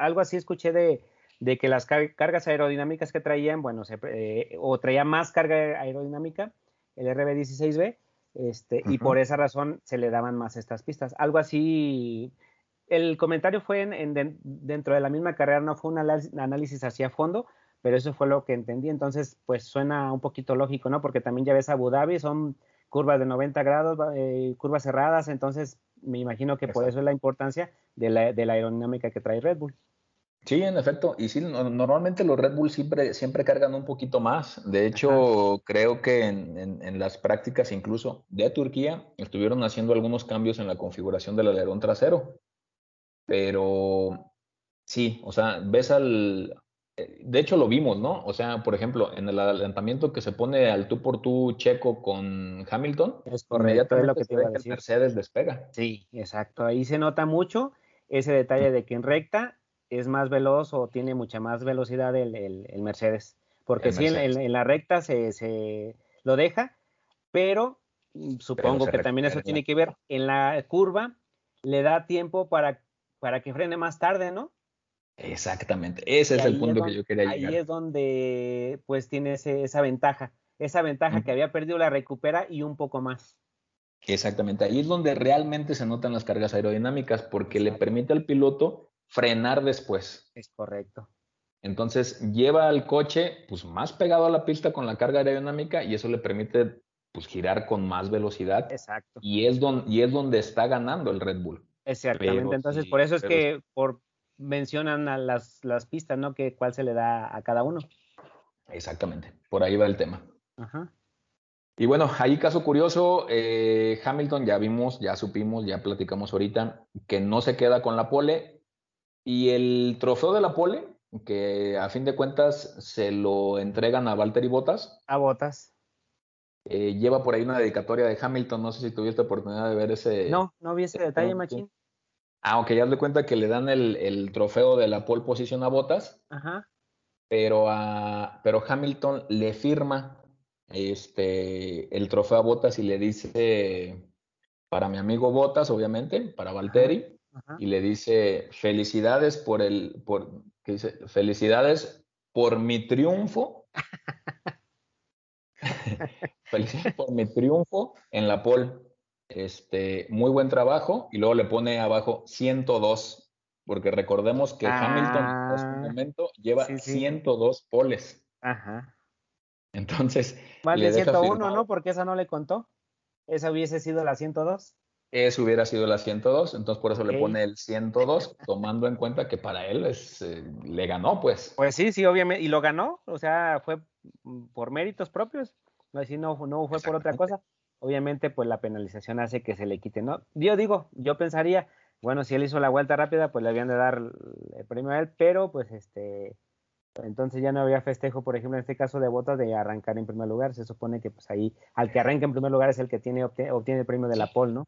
algo así escuché de, de que las cargas aerodinámicas que traían, bueno, se, eh, o traía más carga aerodinámica, el RB16B, este, y por esa razón se le daban más estas pistas. Algo así, el comentario fue en, dentro de la misma carrera, no fue un análisis hacia fondo, pero eso fue lo que entendí. Entonces, pues suena un poquito lógico, ¿no? Porque también ya ves Abu Dhabi, son curvas de 90 grados, eh, curvas cerradas, entonces me imagino que por eso es la importancia de la, de la aerodinámica que trae Red Bull. Sí, en efecto. Y sí, normalmente los Red Bull siempre, siempre cargan un poquito más. De hecho, creo que en, las prácticas incluso de Turquía estuvieron haciendo algunos cambios en la configuración del alerón trasero. Pero sí, o sea, ves al... Eh, de hecho, lo vimos, ¿no? O sea, por ejemplo, en el adelantamiento que se pone al tú por tú checo con Hamilton, es correcto, es lo que te iba a decir. Mercedes despega. Sí, exacto. Ahí se nota mucho ese detalle de que en recta es más veloz o tiene mucha más velocidad el, el, Mercedes. Porque sí, En, la recta se, se, lo deja, pero mm, supongo que también eso tiene que ver. En la curva le da tiempo para, para que frene más tarde, ¿no? Exactamente, ese es el punto que yo quería llegar. Ahí es donde pues tiene esa ventaja. Esa ventaja que había perdido la recupera y un poco más. Exactamente, ahí es donde realmente se notan las cargas aerodinámicas porque le permite al piloto frenar después. Es correcto. Entonces lleva al coche pues más pegado a la pista con la carga aerodinámica y eso le permite pues girar con más velocidad. Exacto. Y es, don, y es donde está ganando el Red Bull. Exactamente. Entonces por eso es que por mencionan a las, las pistas, ¿no? Que cuál se le da a cada uno. Exactamente. Por ahí va el tema. Ajá. Y bueno, ahí caso curioso, eh, Hamilton ya vimos, ya supimos, ya platicamos ahorita que no se queda con la pole, y el trofeo de la pole, que a fin de cuentas se lo entregan a Valtteri Bottas. A Bottas. Eh, lleva por ahí una dedicatoria de Hamilton, no sé si tuviste oportunidad de ver ese. No, no vi ese detalle, Machín. Ah, ok, ya de cuenta que le dan el, trofeo de la pole position a Bottas. Ajá. Pero, a, pero Hamilton le firma este, el trofeo a Bottas y le dice, para mi amigo Bottas, obviamente, para Valtteri y le dice felicidades por el, por, ¿qué dice? Felicidades por mi triunfo. felicidades por mi triunfo en la pole. Este, muy buen trabajo. Y luego le pone abajo 102, porque recordemos que Hamilton en este momento lleva 102 poles. Ajá. Entonces. Más de 101, ¿no? Porque esa no le contó. Esa hubiese sido la 102. Eso hubiera sido la 102, entonces por eso le pone el 102, tomando en cuenta que para él es, eh, le ganó, pues. Pues sí, sí, obviamente, y lo ganó, o sea, fue por méritos propios, no, no, no fue por otra cosa. Obviamente, pues la penalización hace que se le quite, ¿no? Yo digo, yo pensaría, bueno, si él hizo la vuelta rápida, pues le habían de dar el premio a él, pero pues este, entonces ya no había festejo, por ejemplo, en este caso de botas de arrancar en primer lugar. Se supone que pues ahí al que arranca en primer lugar es el que tiene obtiene el premio de la pole, ¿no?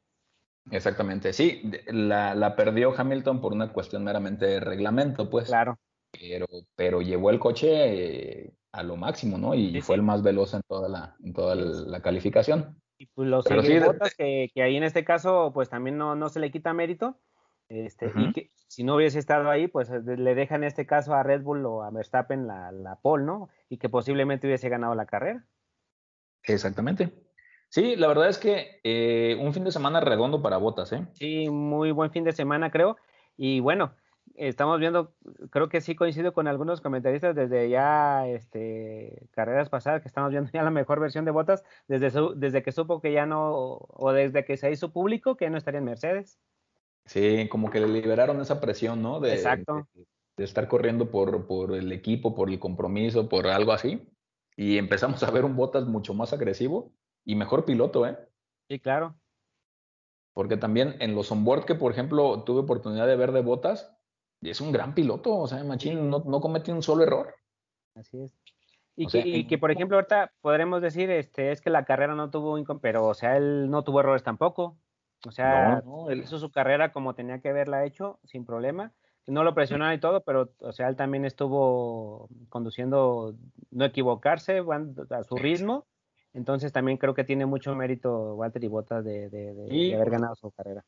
Exactamente, sí, la, perdió Hamilton por una cuestión meramente de reglamento, pues. Claro. Pero, pero llevó el coche eh, a lo máximo, ¿no? Y fue el más veloz en toda la, en toda la calificación. Y pues los que, que, ahí en este caso, pues también no, no se le quita mérito. Este, Y que si no hubiese estado ahí, pues le deja en este caso a Red Bull o a Verstappen la, la pole, ¿no? Y que posiblemente hubiese ganado la carrera. Exactamente. Sí, la verdad es que eh, un fin de semana redondo para Botas, ¿eh? Sí, muy buen fin de semana, creo. Y bueno, estamos viendo, creo que sí coincido con algunos comentaristas desde ya este, carreras pasadas, que estamos viendo ya la mejor versión de Botas, desde, desde que supo que ya no, o desde que se hizo público que no estaría en Mercedes. Sí, como que le liberaron esa presión, ¿no? De, Exacto. De, estar corriendo por, por el equipo, por el compromiso, por algo así. Y empezamos a ver un Botas mucho más agresivo y mejor piloto, ¿eh? Sí, claro. Porque también en los onboard que, por ejemplo, tuve oportunidad de ver de botas, es un gran piloto, o sea, Machín no, no comete un solo error. Así es. Y, que, y que, por ejemplo, ahorita podremos decir, este, es que la carrera no tuvo, pero, o sea, él no tuvo errores tampoco. O sea, él hizo su carrera como tenía que haberla hecho, sin problema. No lo presionaron y todo, pero, o sea, él también estuvo conduciendo, no equivocarse, a su ritmo. Entonces también creo que tiene mucho mérito Walter y Bottas de, haber ganado su carrera.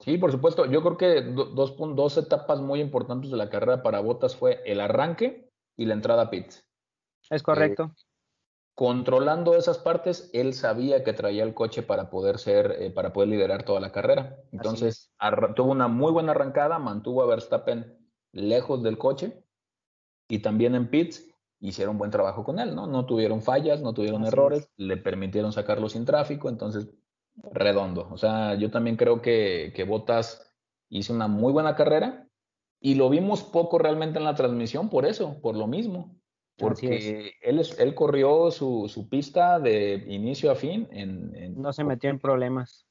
Sí, por supuesto. Yo creo que dos, dos etapas muy importantes de la carrera para Bottas fue el arranque y la entrada a pits. Es correcto. Eh, controlando esas partes, él sabía que traía el coche para poder ser, eh, para poder liderar toda la carrera. Entonces, tuvo una muy buena arrancada, mantuvo a Verstappen lejos del coche y también en pits hicieron buen trabajo con él, ¿no? No tuvieron fallas, no tuvieron errores, le permitieron sacarlo sin tráfico, entonces, redondo. O sea, yo también creo que, que Bottas hizo una muy buena carrera y lo vimos poco realmente en la transmisión por eso, por lo mismo porque él, él corrió su, su, pista de inicio a fin. En, no se metió en problemas.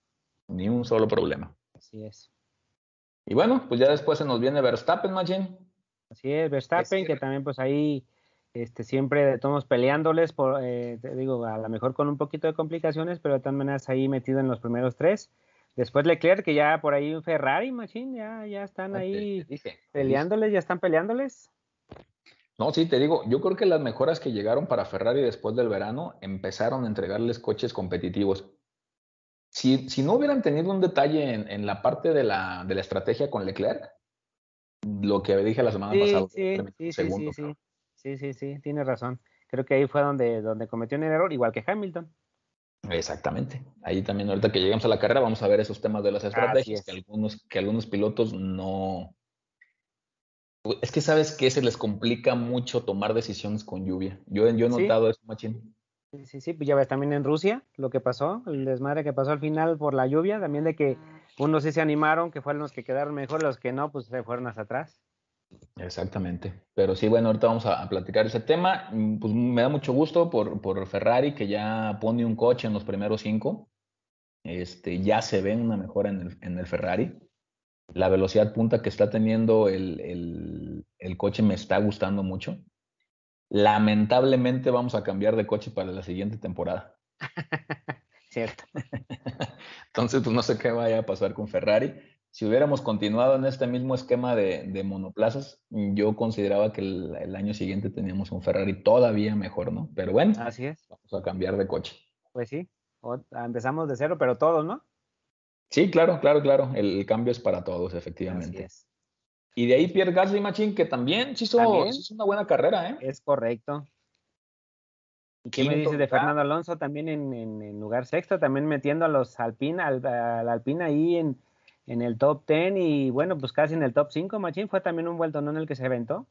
Ni un solo problema. Así es. Y bueno, pues ya después se nos viene Verstappen, Machine. Así es, Verstappen, que también pues ahí este, siempre estamos peleándoles, por, eh, te digo, a lo mejor con un poquito de complicaciones, pero de todas maneras ahí metido en los primeros tres. Después Leclerc, que ya por ahí un Ferrari, Machine, ya, ya están ahí peleándoles, ya están peleándoles. No, sí, te digo, yo creo que las mejoras que llegaron para Ferrari después del verano empezaron a entregarles coches competitivos. Si, si no hubieran tenido un detalle en, la parte de la, de la, estrategia con Leclerc, lo que dije la semana pasada. Sí, sí, sí, sí, sí, sí, sí, tiene razón. Creo que ahí fue donde, donde cometió un error, igual que Hamilton. Exactamente. Ahí también, ahorita que llegamos a la carrera, vamos a ver esos temas de las estrategias que algunos, que algunos pilotos no, es que sabes que se les complica mucho tomar decisiones con lluvia. Yo, yo he notado eso, Machín. Sí, sí, sí, pues ya ves también en Rusia lo que pasó, el desmadre que pasó al final por la lluvia, también de que unos sí se animaron, que fueron los que quedaron mejor, los que no, pues se fueron hacia atrás. Exactamente. Pero sí, bueno, ahorita vamos a, platicar ese tema. Mm, pues me da mucho gusto por, por, Ferrari, que ya pone un coche en los primeros cinco. Este, ya se ve una mejora en el, en el Ferrari la velocidad punta que está teniendo el, coche me está gustando mucho. Lamentablemente vamos a cambiar de coche para la siguiente temporada. Cierto. Entonces, pues no sé qué vaya a pasar con Ferrari. Si hubiéramos continuado en este mismo esquema de, monoplazas, yo consideraba que el, año siguiente teníamos un Ferrari todavía mejor, ¿no? Pero bueno, así es. Vamos a cambiar de coche. Pues sí, empezamos de cero, pero todos, ¿no? Sí, claro, claro, claro. El, cambio es para todos, efectivamente. Y de ahí Pierre Gasly Machine, que también sí hizo, una buena carrera, ¿eh? Es correcto. ¿Y qué me dices de Fernando Alonso también en, lugar sexto, también metiendo a los Alpine, al, Alpine ahí en, el top 10 y bueno, pues casi en el top 5, Machín, fue también un vuelto en el que se aventó.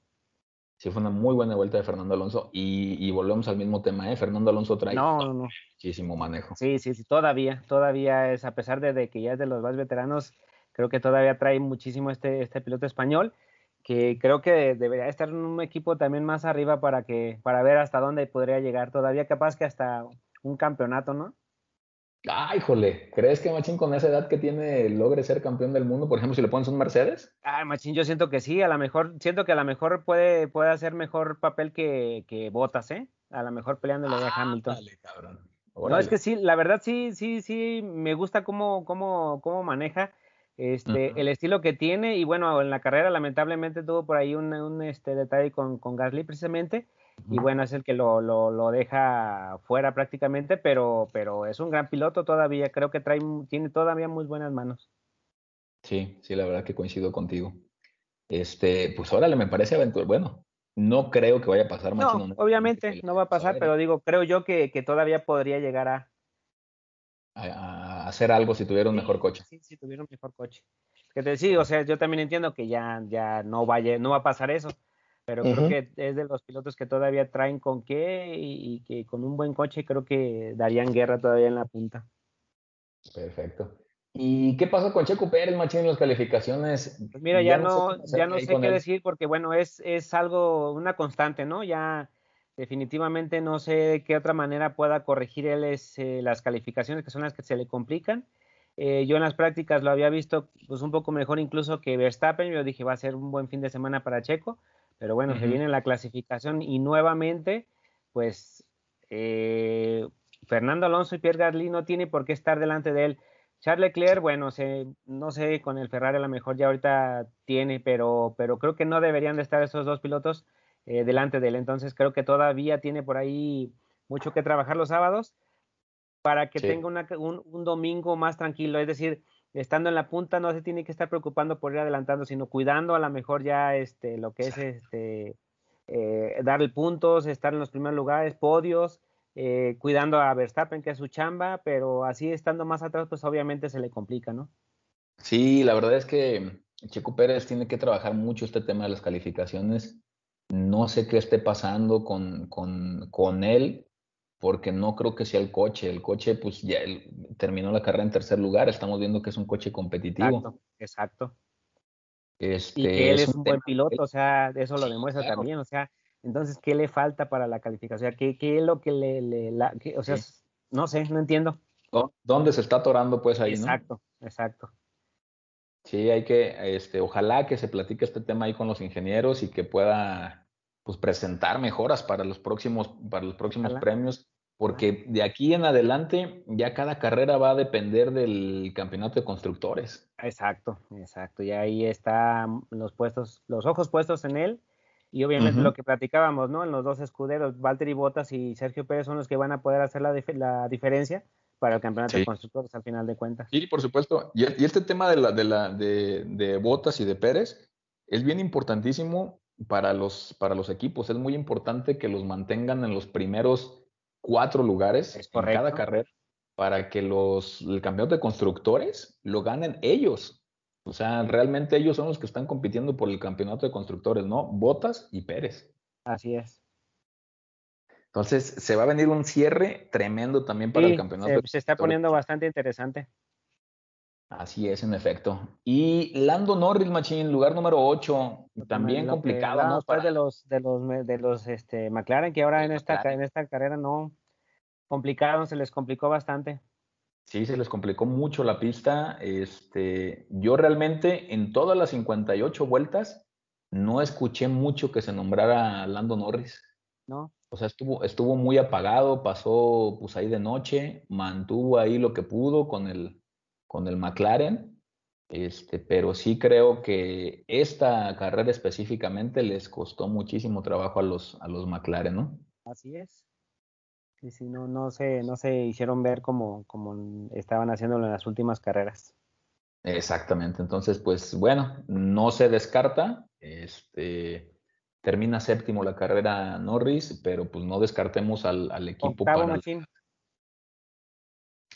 Sí, fue una muy buena vuelta de Fernando Alonso y, volvemos al mismo tema, ¿eh? Fernando Alonso trae muchísimo manejo. Sí, sí, sí, todavía, todavía es, a pesar de, que ya es de los más veteranos, creo que todavía trae muchísimo este, este piloto español, que creo que debería estar en un equipo también más arriba para que, para ver hasta dónde podría llegar, todavía capaz que hasta un campeonato, ¿no? Ay, híjole, ¿crees que Machín con esa edad que tiene logre ser campeón del mundo? Por ejemplo, si le pones un Mercedes. Ay, Machín, yo siento que sí, a lo mejor, siento que a lo mejor puede, puede hacer mejor papel que, que Botas, ¿eh? A lo mejor peleándole a Hamilton. Dale, cabrón. No, es que sí, la verdad sí, sí, sí, me gusta cómo, cómo, cómo maneja este, el estilo que tiene y bueno, en la carrera lamentablemente tuvo por ahí un, un este, detalle con, con Gasly precisamente, y bueno, es el que lo, lo, deja fuera prácticamente, pero, pero es un gran piloto todavía, creo que trae, tiene todavía muy buenas manos. Sí, sí, la verdad que coincido contigo. Este, pues órale, me parece aventura. Bueno, no creo que vaya a pasar más. No, obviamente no va a pasar, pero digo, creo yo que, que todavía podría llegar a... a... hacer algo si tuviera un mejor coche. Sí, si tuviera un mejor coche. Que te sí, o sea, yo también entiendo que ya, ya no vaya, no va a pasar eso pero creo que es de los pilotos que todavía traen con qué y, que con un buen coche creo que darían guerra todavía en la punta. Perfecto. ¿Y qué pasó con Checo Pérez, Machín, en las calificaciones? Pues mira, ya, no, sé, ya no sé qué decir porque, bueno, es, es algo, una constante, ¿no? Ya definitivamente no sé de qué otra manera pueda corregir él es, eh, las calificaciones que son las que se le complican. Eh, yo en las prácticas lo había visto pues un poco mejor incluso que Verstappen, yo dije va a ser un buen fin de semana para Checo, pero bueno, se viene la clasificación y nuevamente, pues eh, Fernando Alonso y Pierre Gasly no tiene por qué estar delante de él. Charles Leclerc, bueno, no sé, con el Ferrari a lo mejor ya ahorita tiene, pero, pero creo que no deberían de estar esos dos pilotos eh, delante de él. Entonces creo que todavía tiene por ahí mucho que trabajar los sábados para que tenga un, domingo más tranquilo. Es decir, estando en la punta no se tiene que estar preocupando por ir adelantando, sino cuidando a lo mejor ya este, lo que es este, eh, darle puntos, estar en los primeros lugares, podios eh, cuidando a Verstappen, que es su chamba, pero así estando más atrás, pues obviamente se le complica, ¿no? Sí, la verdad es que Checo Pérez tiene que trabajar mucho este tema de las calificaciones. No sé qué esté pasando con, con, con él, porque no creo que sea el coche. El coche, pues ya terminó la carrera en tercer lugar. Estamos viendo que es un coche competitivo. Exacto, exacto. Este, y que él es, un, buen piloto, o sea, eso lo demuestra también, o sea, entonces, ¿qué le falta para la calificación? ¿Qué, qué es lo que le... o sea, no sé, no entiendo. ¿Dónde se está atorando pues ahí, exacto, Exacto, Sí, hay que, este, ojalá que se platique este tema ahí con los ingenieros y que pueda pues presentar mejoras para los próximos, para los próximos premios, porque de aquí en adelante ya cada carrera va a depender del campeonato de constructores. Exacto, exacto. Y ahí están los puestos, los ojos puestos en él y obviamente lo que platicábamos, ¿no? En los dos escuderos, Valtteri Bottas y Sergio Pérez son los que van a poder hacer la, la diferencia para el campeonato de constructores al final de cuentas. Sí, por supuesto. Y, este tema de, la, de, la, de, de Bottas y de Pérez es bien importantísimo para los, para los equipos. Es muy importante que los mantengan en los primeros cuatro lugares en cada carrera para que los, el campeonato de constructores lo ganen ellos o sea, realmente ellos son los que están compitiendo por el campeonato de constructores, ¿no? Botas y Pérez. Así es. Entonces, se va a venir un cierre tremendo también para el campeonato. Se, se está poniendo bastante interesante. Así es, en efecto. Y Lando Norris, Machine, lugar número 8, también complicado, ¿no? Para... de los de los de los este McLaren que ahora en esta en esta carrera no complicado, se les complicó bastante. Sí, se les complicó mucho la pista. Este, yo realmente en todas las 58 vueltas no escuché mucho que se nombrara Lando Norris. No. O sea, estuvo, estuvo muy apagado, pasó pues ahí de noche, mantuvo ahí lo que pudo con el, con el McLaren. Este, pero sí creo que esta carrera específicamente les costó muchísimo trabajo a los, a los McLaren, ¿no? Así es. Sí, sí, no, no, se, no se hicieron ver como, como estaban haciéndolo en las últimas carreras. Exactamente, entonces, pues bueno, no se descarta, este, termina séptimo la carrera Norris, pero pues no descartemos al, al equipo. Octavo, para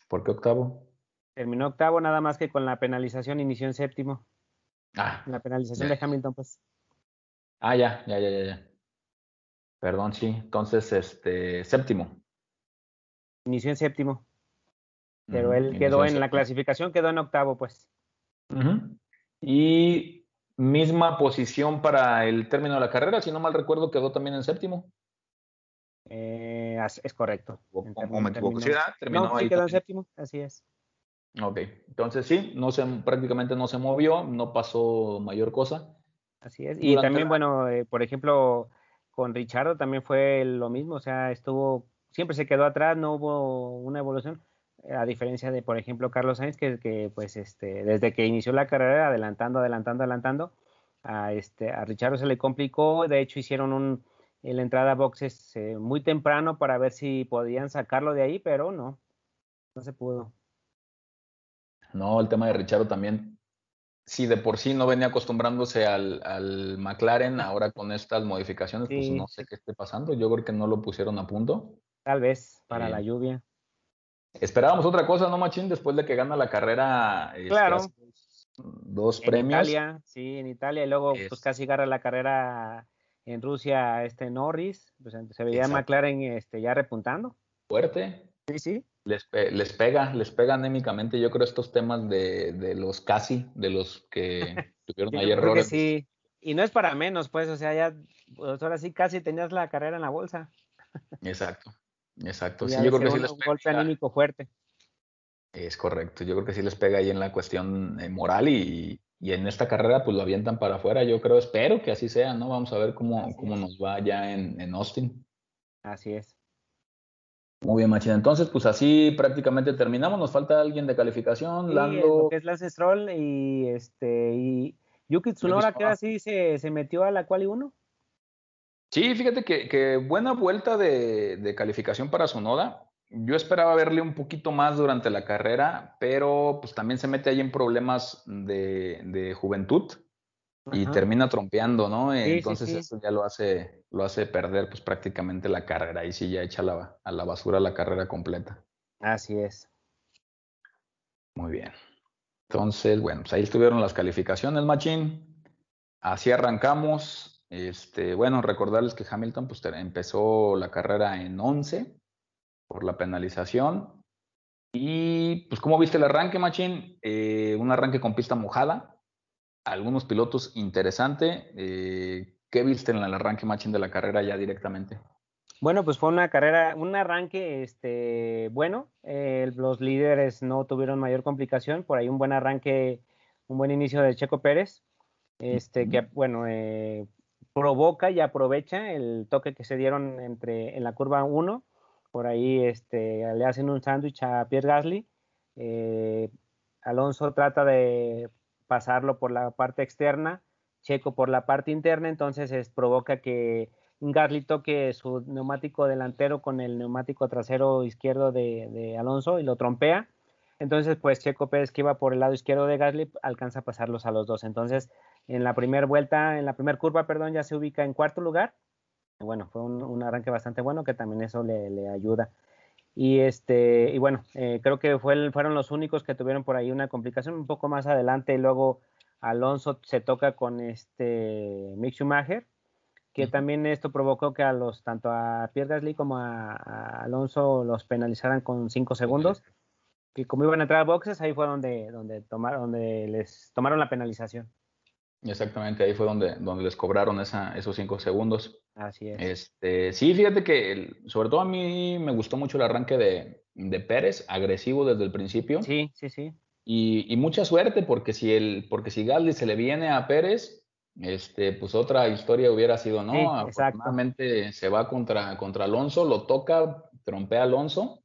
¿Por qué octavo? Terminó octavo, nada más que con la penalización inició en séptimo. Ah. La penalización de Hamilton, pues. Ah, ya, ya, ya, ya, ya. Perdón, sí. Entonces, este, séptimo inició en séptimo. Pero él quedó en, la clasificación, quedó en octavo, pues. Y misma posición para el término de la carrera, si no mal recuerdo, quedó también en séptimo. Eh, es correcto. O, me equivoco, sí, terminó no, sí quedó en séptimo, así es. Ok, entonces sí, no se, prácticamente no se movió, no pasó mayor cosa. Así es. Y también, bueno, eh, por ejemplo, con Richardo también fue lo mismo, o sea, estuvo siempre se quedó atrás, no hubo una evolución, eh, a diferencia de, por ejemplo, Carlos Sainz, que, que pues este, desde que inició la carrera, adelantando, adelantando, adelantando, a, este, a Richard se le complicó, de hecho hicieron un, la entrada a boxes eh, muy temprano para ver si podían sacarlo de ahí, pero no, no se pudo. No, el tema de Richard también, si de por sí no venía acostumbrándose al, al McLaren, ahora con estas modificaciones, pues no sé qué esté pasando. Yo creo que no lo pusieron a punto. Tal vez para la lluvia. Esperábamos otra cosa, ¿no, Machín? Después de que gana la carrera. Este, claro. dos premios. En Italia, sí, en Italia. Y luego, pues casi agarra la carrera en Rusia, este Norris. Pues, se veía McLaren este, ya repuntando. Fuerte. Sí, sí. Les, les pega, les pega anémicamente, yo creo, estos temas de, de los casi, de los que tuvieron ahí errores. Sí, y no es para menos, pues, o sea, ya, pues ahora sí casi tenías la carrera en la bolsa. Exacto. Exacto. Sí, yo creo que sí les pega. golpe anímico fuerte. Es correcto. Yo creo que sí les pega ahí en la cuestión eh, moral y, y, en esta carrera pues lo avientan para afuera. Yo creo, espero que así sea, ¿no? Vamos a ver cómo, cómo nos va ya en, en Austin. Así es. Muy bien, Machina. Entonces, pues así prácticamente terminamos. Nos falta alguien de calificación, sí, Lando. que es Lance Stroll y este y Yuki Tsunoda, que así se, se metió a la quali 1. Sí, fíjate que, buena vuelta de, calificación para Sonoda. Yo esperaba verle un poquito más durante la carrera, pero pues también se mete ahí en problemas de, juventud y termina trompeando, ¿no? Entonces eso ya lo hace, lo hace perder pues prácticamente la carrera y sí ya echa a la basura la carrera completa. Así es. Muy bien. Entonces, bueno, pues ahí estuvieron las calificaciones, Machín. Así arrancamos. Este, bueno, recordarles que Hamilton pues, empezó la carrera en 11 por la penalización. Y pues, ¿cómo viste el arranque, Machín? Eh, un arranque con pista mojada. Algunos pilotos interesante. Eh, ¿Qué viste en el arranque, Machín, de la carrera ya directamente? Bueno, pues fue una carrera, un arranque este, bueno. Eh, los líderes no tuvieron mayor complicación. Por ahí un buen arranque, un buen inicio de Checo Pérez. Este, que bueno, eh, provoca y aprovecha el toque que se dieron entre, en la curva 1. Por ahí este, le hacen un sándwich a Pierre Gasly. Eh, Alonso trata de pasarlo por la parte externa, Checo por la parte interna, entonces es, provoca que Gasly toque su neumático delantero con el neumático trasero izquierdo de, Alonso y lo trompea. Entonces, pues Checo Pérez que iba por el lado izquierdo de Gasly alcanza a pasarlos a los dos. Entonces, en la primera vuelta, en la primera curva, perdón, ya se ubica en cuarto lugar. Bueno, fue un, arranque bastante bueno que también eso le, ayuda. Y este, y bueno, eh, creo que fue, fueron los únicos que tuvieron por ahí una complicación un poco más adelante. Luego Alonso se toca con este Mick Schumacher, que también esto provocó que a los, tanto a Pierre Gasly como a, Alonso los penalizaran con cinco segundos. Y como iban a entrar a boxes, ahí fue donde, donde, tomaron, donde les tomaron la penalización. Exactamente, ahí fue donde, donde les cobraron esa, esos cinco segundos. Así es. Este, sí, fíjate que sobre todo a mí me gustó mucho el arranque de, de Pérez, agresivo desde el principio. Sí, sí, sí. Y, y, mucha suerte, porque si el, porque si Galdi se le viene a Pérez, este, pues otra historia hubiera sido, ¿no? Sí, Afortunadamente se va contra, contra Alonso, lo toca, trompea Alonso,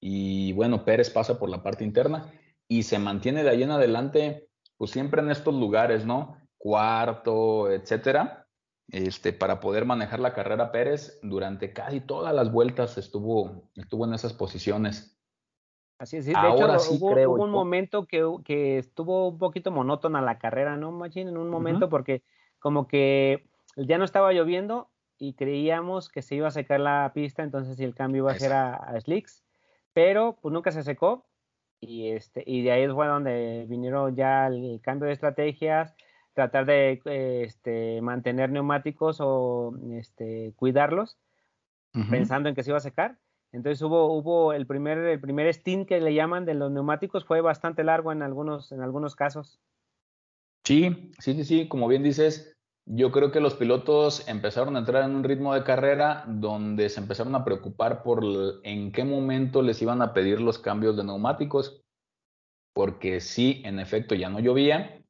y bueno, Pérez pasa por la parte interna y se mantiene de ahí en adelante pues siempre en estos lugares, ¿no? Cuarto, etcétera, este, para poder manejar la carrera Pérez durante casi todas las vueltas estuvo, estuvo en esas posiciones. Así es, de Ahora hecho, sí hubo, creo hubo un momento que, que, estuvo un poquito monótona la carrera, ¿no, Machine? En un momento, porque como que ya no estaba lloviendo y creíamos que se iba a secar la pista, entonces el cambio iba a ser a, a Slicks, pero pues nunca se secó y, este, y de ahí fue donde vinieron ya el cambio de estrategias, tratar de este, mantener neumáticos o este, cuidarlos, pensando en que se iba a secar. Entonces hubo, hubo el primer, el primer stint que le llaman de los neumáticos fue bastante largo en algunos, en algunos casos. Sí, sí, sí, sí, como bien dices, yo creo que los pilotos empezaron a entrar en un ritmo de carrera donde se empezaron a preocupar por en qué momento les iban a pedir los cambios de neumáticos, porque sí, en efecto, ya no llovía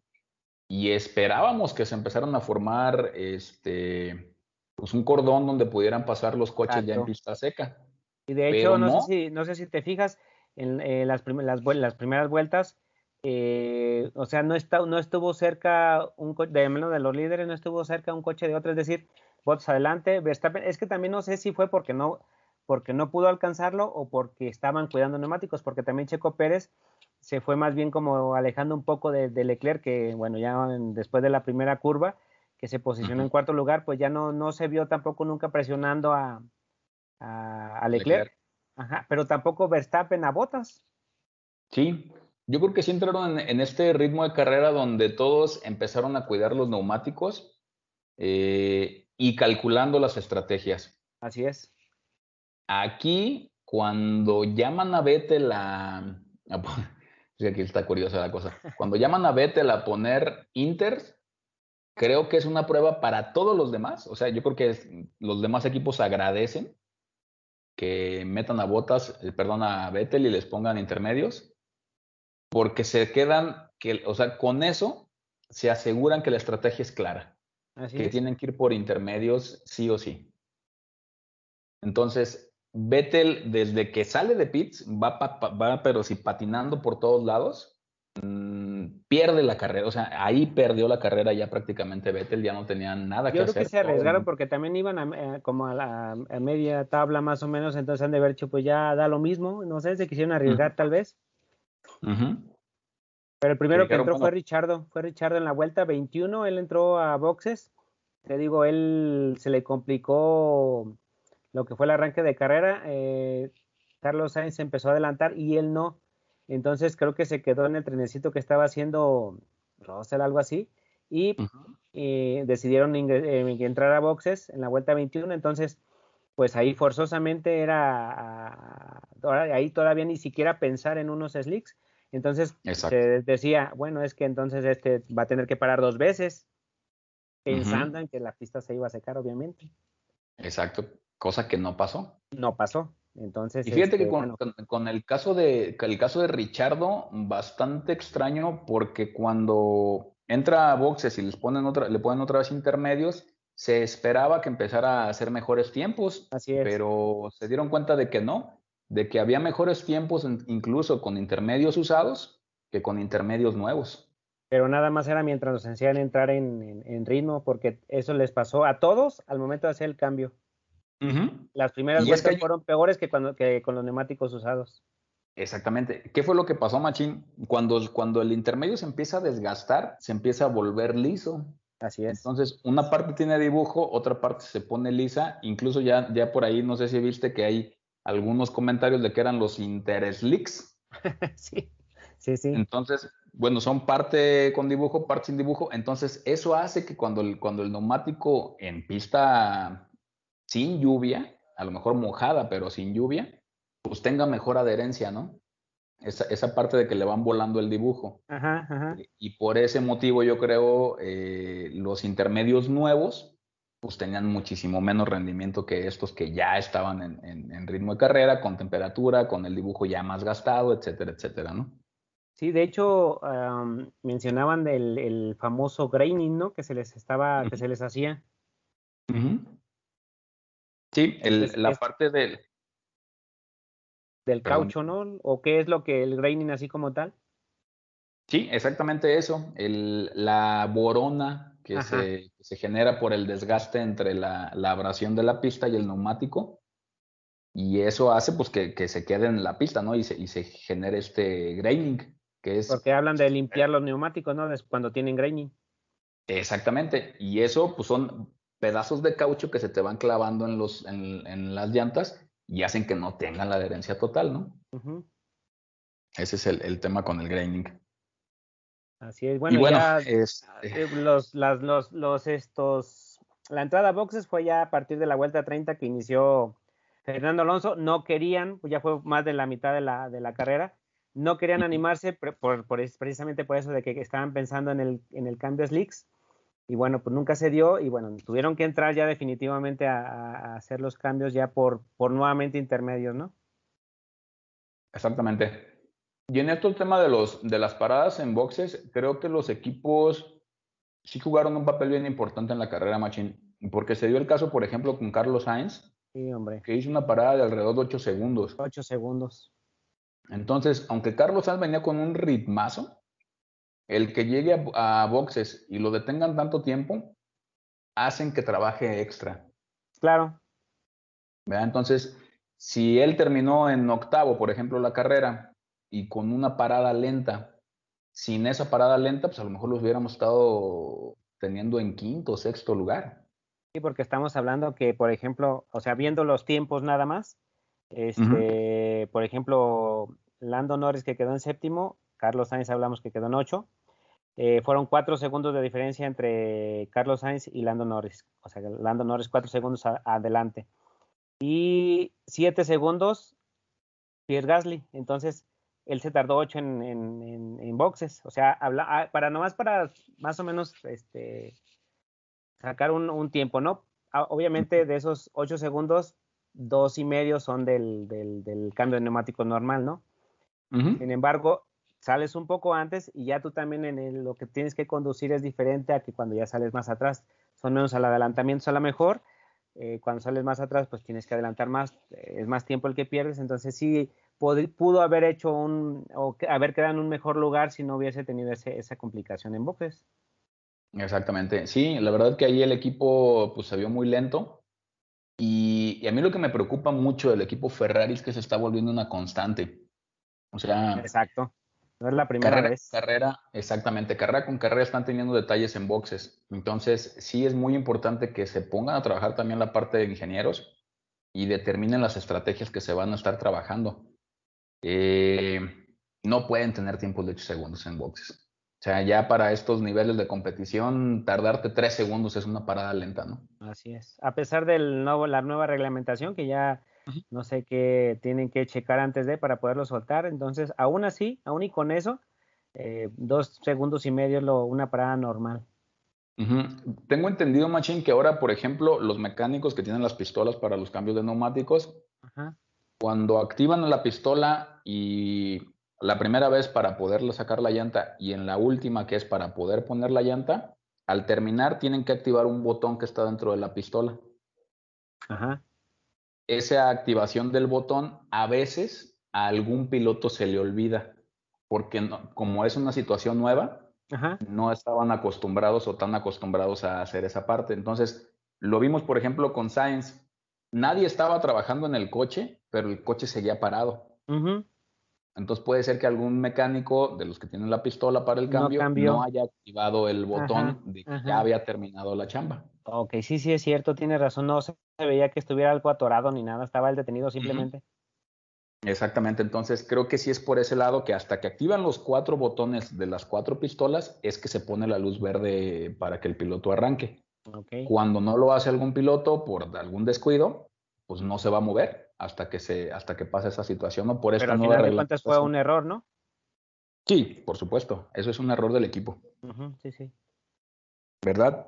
y esperábamos que se empezaran a formar este, pues un cordón donde pudieran pasar los coches ya en pista seca. Y de hecho, no, Sé si, no sé si te fijas, en eh, las, las, las primeras vueltas eh, o sea, no, está, no estuvo cerca un de menos de los líderes, no estuvo cerca un coche de otro, es decir, bots adelante, Verstappen, es que también no sé si fue porque no, porque no pudo alcanzarlo o porque estaban cuidando neumáticos, porque también Checo Pérez se fue más bien como alejando un poco de, Leclerc, que bueno, ya después de la primera curva, que se posicionó en cuarto lugar, pues ya no, no se vio tampoco nunca presionando a, a, Leclerc. Ajá, pero tampoco Verstappen a botas. Sí, yo creo que sí entraron en, este ritmo de carrera donde todos empezaron a cuidar los neumáticos eh, y calculando las estrategias. Así es. Aquí, cuando llaman a Vettel a... aquí está curiosa la cosa. Cuando llaman a Vettel a poner Inters, creo que es una prueba para todos los demás. O sea, yo creo que los demás equipos agradecen que metan a Botas, eh, perdón, a Vettel y les pongan intermedios porque se quedan, que, o sea, con eso se aseguran que la estrategia es clara, que tienen que ir por intermedios sí o sí. Entonces, Vettel, desde que sale de pits, va, va pero si patinando por todos lados, mm, pierde la carrera. O sea, ahí perdió la carrera ya prácticamente Vettel, ya no tenía nada que hacer. Yo creo que se arriesgaron porque también iban eh, como a la media tabla más o menos, entonces han de haber hecho, pues ya da lo mismo. No sé, se quisieron arriesgar tal vez. Pero el primero que entró fue Richardo, fue Richardo en la vuelta 21, él entró a boxes. Te digo, él se le complicó lo que fue el arranque de carrera, eh, Carlos Sainz empezó a adelantar y él no. Entonces creo que se quedó en el trenecito que estaba haciendo Russell, algo así, y eh, decidieron eh, entrar a boxes en la vuelta 21. Entonces, pues ahí forzosamente era, ahí todavía ni siquiera pensar en unos slicks. Entonces se decía, bueno, es que entonces este va a tener que parar dos veces, pensando en que la pista se iba a secar, obviamente. Exacto cosa que no pasó. No pasó. Entonces, y fíjate que este, con, el caso de el caso de Richardo, bastante extraño porque cuando entra a boxes y les ponen otra, le ponen otra vez intermedios, se esperaba que empezara a hacer mejores tiempos. Así es. Pero se dieron cuenta de que no, de que había mejores tiempos incluso con intermedios usados que con intermedios nuevos. Pero nada más era mientras nos enseñan a entrar en, en ritmo, porque eso les pasó a todos al momento de hacer el cambio. Las primeras vueltas fueron peores que, cuando, que con los neumáticos usados. Exactamente. ¿Qué fue lo que pasó, Machín? Cuando, cuando el intermedio se empieza a desgastar, se empieza a volver liso. Así es. Entonces, una parte tiene dibujo, otra parte se pone lisa. Incluso ya, ya por ahí, no sé si viste que hay algunos comentarios de que eran los interslicks. sí, sí, sí. Entonces, bueno, son parte con dibujo, parte sin dibujo. Entonces, eso hace que cuando el, cuando el neumático en pista sin lluvia, a lo mejor mojada, pero sin lluvia, pues tenga mejor adherencia, ¿no? Esa, esa parte de que le van volando el dibujo. Ajá, ajá. Y por ese motivo yo creo eh, los intermedios nuevos pues tenían muchísimo menos rendimiento que estos que ya estaban en, en, ritmo de carrera, con temperatura, con el dibujo ya más gastado, etcétera, etcétera, ¿no? Sí, de hecho mencionaban del el famoso graining, ¿no? Que se les estaba, que se les hacía. Sí, el, la parte del... Del caucho, ¿no? ¿O qué es lo que el graining así como tal? Sí, exactamente eso. El, la borona que se, se, genera por el desgaste entre la, la, abrasión de la pista y el neumático. Y eso hace pues que, que se quede en la pista, ¿no? Y se, y se genere este graining, que es... Porque hablan de limpiar los neumáticos, ¿no? Cuando tienen graining. Exactamente. Y eso pues son pedazos de caucho que se te van clavando en, los, en, las llantas y hacen que no tengan la adherencia total, ¿no? Ese es el, tema con el graining. Así es. Bueno, ya este eh, los, las, los, los, estos, la entrada a boxes fue ya a partir de la vuelta 30 que inició Fernando Alonso. No querían, pues ya fue más de la mitad de la, de la carrera, no querían animarse por, por, precisamente por eso de que estaban pensando en el, en el cambio slicks y bueno, pues nunca se dio y bueno, tuvieron que entrar ya definitivamente a, hacer los cambios ya por, por nuevamente intermedios, ¿no? Exactamente. Y en esto el tema de, los, de las paradas en boxes, creo que los equipos sí jugaron un papel bien importante en la carrera Machine, porque se dio el caso, por ejemplo, con Carlos Sainz, sí, hombre. que hizo una parada de alrededor de 8 segundos. 8 segundos. Entonces, aunque Carlos Sainz venía con un ritmazo, el que llegue a, boxes y lo detengan tanto tiempo, hacen que trabaje extra. Claro. Entonces, si él terminó en octavo, por ejemplo, la carrera, y con una parada lenta, sin esa parada lenta, pues a lo mejor los hubiéramos estado teniendo en quinto o sexto lugar. Sí, porque estamos hablando que, por ejemplo, o sea, viendo los tiempos nada más, este, por ejemplo, Lando Norris que quedó en séptimo, Carlos Sainz hablamos que quedó en ocho, eh, fueron cuatro segundos de diferencia entre Carlos Sainz y Lando Norris. O sea, Lando Norris cuatro segundos adelante. Y siete segundos Pierre Gasly. Entonces, él se tardó ocho en, en, boxes. O sea, habla, ah, para nomás para más o menos este, sacar un, tiempo, ¿no? Ah, obviamente, de esos ocho segundos, dos y medio son del, del, cambio de neumático normal, ¿no? Sin embargo, sales un poco antes y ya tú también en lo que tienes que conducir es diferente a que cuando ya sales más atrás. Son menos al adelantamiento a lo mejor, eh, cuando sales más atrás, pues tienes que adelantar más, es más tiempo el que pierdes, entonces sí pudo haber hecho un, o haber quedado en un mejor lugar si no hubiese tenido esa complicación en boxes. Exactamente, sí, la verdad que ahí el equipo pues se vio muy lento y, a mí lo que me preocupa mucho del equipo Ferrari es que se está volviendo una constante. O sea, exacto. No es la primera vez. Carrera, exactamente, carrera con carrera están teniendo detalles en boxes. Entonces, sí es muy importante que se pongan a trabajar también la parte de ingenieros y determinen las estrategias que se van a estar trabajando. Eh, no pueden tener tiempos de 8 segundos en boxes. O sea, ya para estos niveles de competición, tardarte 3 segundos es una parada lenta, ¿no? Así es. A pesar de la nueva reglamentación que ya no sé qué tienen que checar antes de para poderlo soltar. Entonces, aún así, aún y con eso, eh, dos segundos y medio es lo, una parada normal. Tengo entendido, Machín, que ahora, por ejemplo, los mecánicos que tienen las pistolas para los cambios de neumáticos, cuando activan la pistola y la primera vez para poderle sacar la llanta y en la última que es para poder poner la llanta, al terminar tienen que activar un botón que está dentro de la pistola. Ajá. Esa activación del botón a veces a algún piloto se le olvida, porque como es una situación nueva, no estaban acostumbrados o tan acostumbrados a hacer esa parte. Entonces, lo vimos, por ejemplo, con Sainz. Nadie estaba trabajando en el coche, pero el coche seguía parado. Entonces puede ser que algún mecánico de los que tienen la pistola para el cambio no, haya activado el botón de que ya había terminado la chamba. Ok, sí, sí es cierto, tiene razón. No se veía que estuviera algo atorado ni nada, estaba el detenido simplemente. Exactamente, entonces creo que sí es por ese lado que hasta que activan los cuatro botones de las cuatro pistolas es que se pone la luz verde para que el piloto arranque. Okay. Cuando no lo hace algún piloto por algún descuido, pues no se va a mover hasta que se hasta que pase esa situación no por eso Pero al final de cuentas fue un error no sí por supuesto eso es un error del equipo. Sí sí. Verdad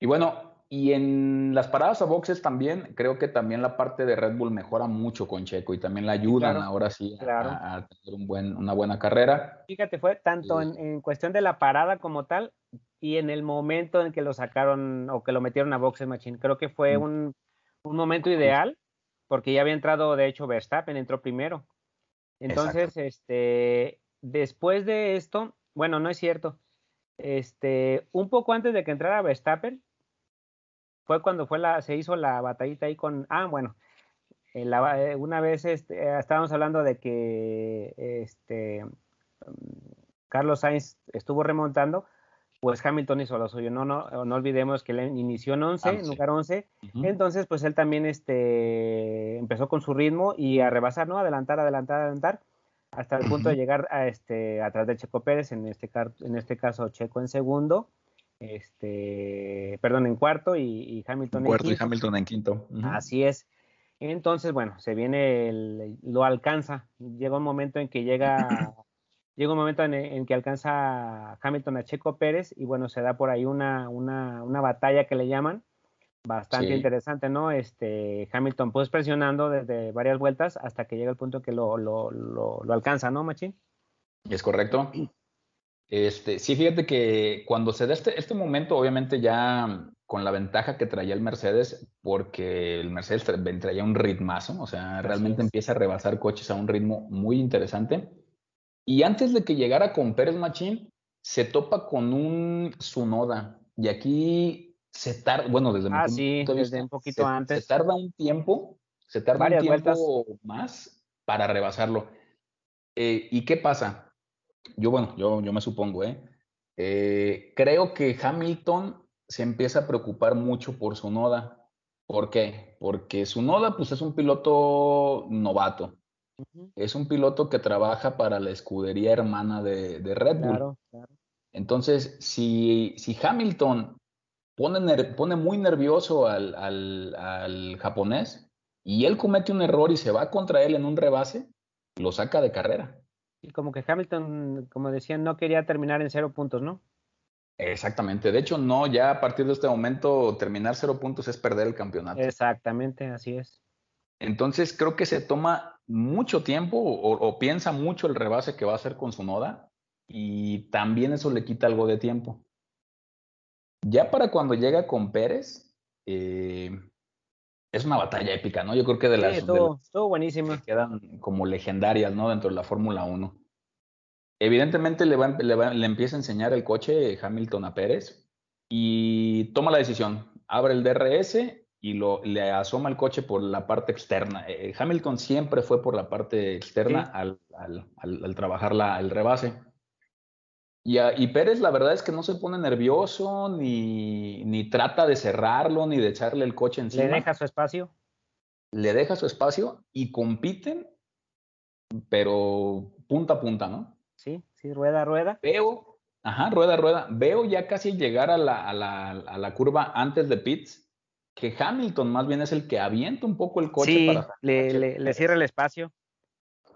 y bueno y en las paradas a boxes también creo que también la parte de Red Bull mejora mucho con Checo y también la ayudan ahora sí a, tener un buen, una buena carrera. Fíjate fue tanto en, en cuestión de la parada como tal y en el momento en que lo sacaron o que lo metieron a boxes machine creo que fue un un momento ideal, porque ya había entrado, de hecho, Verstappen entró primero. Entonces, este, después de esto, bueno, no es cierto. Este, un poco antes de que entrara Verstappen, fue cuando fue la, se hizo la batallita ahí con, ah, bueno, eh, eh, una vez este, estábamos hablando de que este, Carlos Sainz estuvo remontando, pues Hamilton hizo lo suyo. No, no, no olvidemos que él inició en 11, en lugar 11. Entonces, pues él también este, empezó con su ritmo y a rebasar, ¿no? Adelantar, adelantar, adelantar, hasta el punto de llegar a este, atrás de Checo Pérez, en este, en este caso Checo en segundo, este, perdón, en cuarto y, Hamilton en, cuarto y Hamilton en quinto. Así es. Entonces, bueno, se viene, el, lo alcanza. Llega un momento en que llega llega un momento en, que alcanza Hamilton a Checo Pérez y bueno, se da por ahí una, una, una batalla que le llaman, bastante interesante, ¿no? Este, Hamilton pues presionando desde varias vueltas hasta que llega el punto que lo, lo, lo, alcanza, ¿no, Machín? Es correcto. Este, sí, fíjate que cuando se da este, este momento, obviamente ya con la ventaja que traía el Mercedes, porque el Mercedes traía un ritmazo, o sea, realmente empieza a rebasar coches a un ritmo muy interesante. Y antes de que llegara con Pérez Machín, se topa con un Sunoda. Y aquí se tarda, bueno, desde mi ah, punto de vista, un poquito se, antes. Se tarda un tiempo, se tarda un tiempo más para rebasarlo. Eh, ¿Y qué pasa? Yo, bueno, yo, yo me supongo, ¿eh? ¿eh? Creo que Hamilton se empieza a preocupar mucho por su noda. ¿Por qué? Porque su noda, pues, es un piloto novato. Es un piloto que trabaja para la escudería hermana de, Red Bull. Entonces, si, si Hamilton pone, pone muy nervioso al, al, japonés y él comete un error y se va contra él en un rebase, lo saca de carrera. Y como que Hamilton, como decían, no quería terminar en cero puntos, ¿no? Exactamente. De hecho, no, ya a partir de este momento terminar cero puntos es perder el campeonato. Exactamente, así es. Entonces creo que se toma mucho tiempo o, piensa mucho el rebase que va a hacer con su noda y también eso le quita algo de tiempo. Ya para cuando llega con Pérez, eh, es una batalla épica, ¿no? Yo creo que de las... Sí, buenísimo. Que quedan como legendarias, ¿no? Dentro de la Fórmula 1. Evidentemente le, le, empieza a enseñar el coche Hamilton a Pérez y toma la decisión. Abre el DRS y lo, le asoma el coche por la parte externa. Eh, Hamilton siempre fue por la parte externa al, al, trabajar la, el rebase. Y, y, Pérez la verdad es que no se pone nervioso, ni, ni trata de cerrarlo, ni de echarle el coche encima. Le deja su espacio. Le deja su espacio y compiten, pero punta a punta, ¿no? Sí, sí, rueda a rueda. Veo, ajá, rueda a rueda. Veo ya casi llegar a la, a la, a la curva antes de Pitts que Hamilton más bien es el que avienta un poco el coche para... Le, le, cierra el espacio.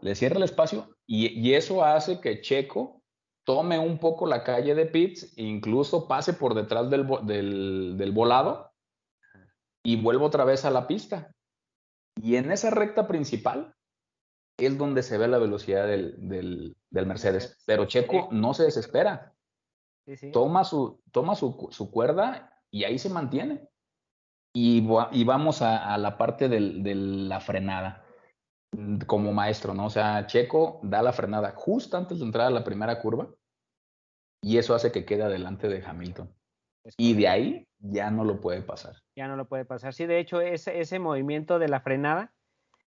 Le cierra el espacio y, eso hace que Checo tome un poco la calle de Pitts incluso pase por detrás del, del, volado y vuelva otra vez a la pista. Y en esa recta principal es donde se ve la velocidad del, del Mercedes. Pero Checo no se desespera. Toma, su, toma su, su cuerda y ahí se mantiene. Y, vamos a, la parte de la frenada como maestro, ¿no? O sea, Checo da la frenada justo antes de entrar a la primera curva y eso hace que quede adelante de Hamilton. Y de ahí ya no lo puede pasar. Ya no lo puede pasar. Sí, de hecho, ese, ese movimiento de la frenada,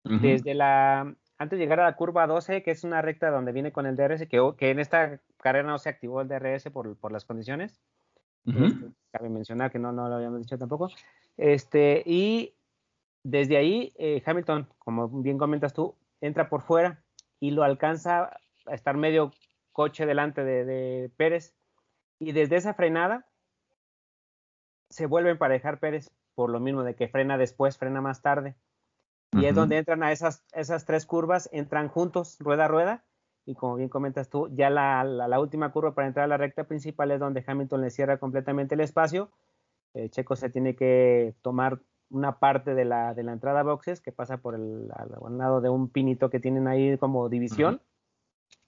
desde la, antes de llegar a la curva 12, que es una recta donde viene con el DRS, que, que en esta carrera no se activó el DRS por, por las condiciones. Este, cabe mencionar que no, no lo habíamos dicho tampoco. Este, y desde ahí, eh, Hamilton, como bien comentas tú, entra por fuera y lo alcanza a estar medio coche delante de, Pérez. Y desde esa frenada se vuelve a emparejar Pérez por lo mismo de que frena después, frena más tarde. Y es donde entran a esas, esas tres curvas, entran juntos, rueda a rueda. Y como bien comentas tú, ya la, la última curva para entrar a la recta principal es donde Hamilton le cierra completamente el espacio eh, Checo se tiene que tomar una parte de la, de la entrada a boxes que pasa por el al, lado de un pinito que tienen ahí como división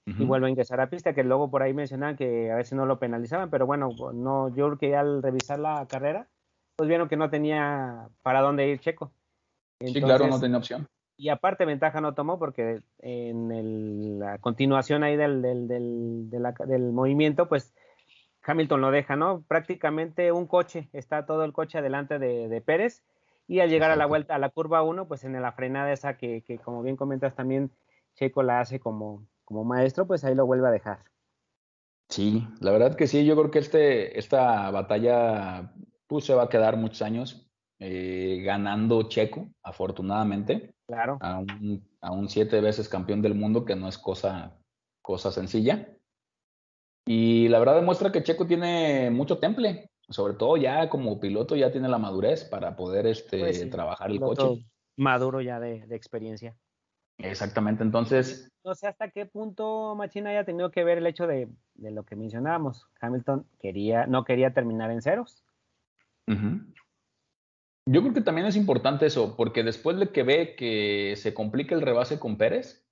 y vuelve a ingresar a pista, que luego por ahí mencionaban que a veces no lo penalizaban, pero bueno, no, yo creo que al revisar la carrera, pues vieron que no tenía para dónde ir Checo. sí, claro, no tenía opción. Y aparte ventaja no tomó porque en la continuación ahí del, del, del, del movimiento, pues Hamilton lo deja, ¿no? Prácticamente un coche, está todo el coche adelante de, Pérez y al llegar a la vuelta, a la curva 1, pues en la frenada esa que, como bien comentas también Checo la hace como, como maestro, pues ahí lo vuelve a dejar. Sí, la verdad que sí, yo creo que este, esta batalla pues, se va a quedar muchos años eh, ganando Checo, afortunadamente. Claro. A un, a un, siete veces campeón del mundo, que no es cosa, cosa sencilla. Y la verdad demuestra que Checo tiene mucho temple, sobre todo ya como piloto ya tiene la madurez para poder este, pues trabajar el coche. Maduro ya de, experiencia. Exactamente, entonces... No sé hasta qué punto Machina haya tenido que ver el hecho de, lo que mencionábamos. Hamilton quería, no quería terminar en ceros. Yo creo que también es importante eso, porque después de que ve que se complica el rebase con Pérez,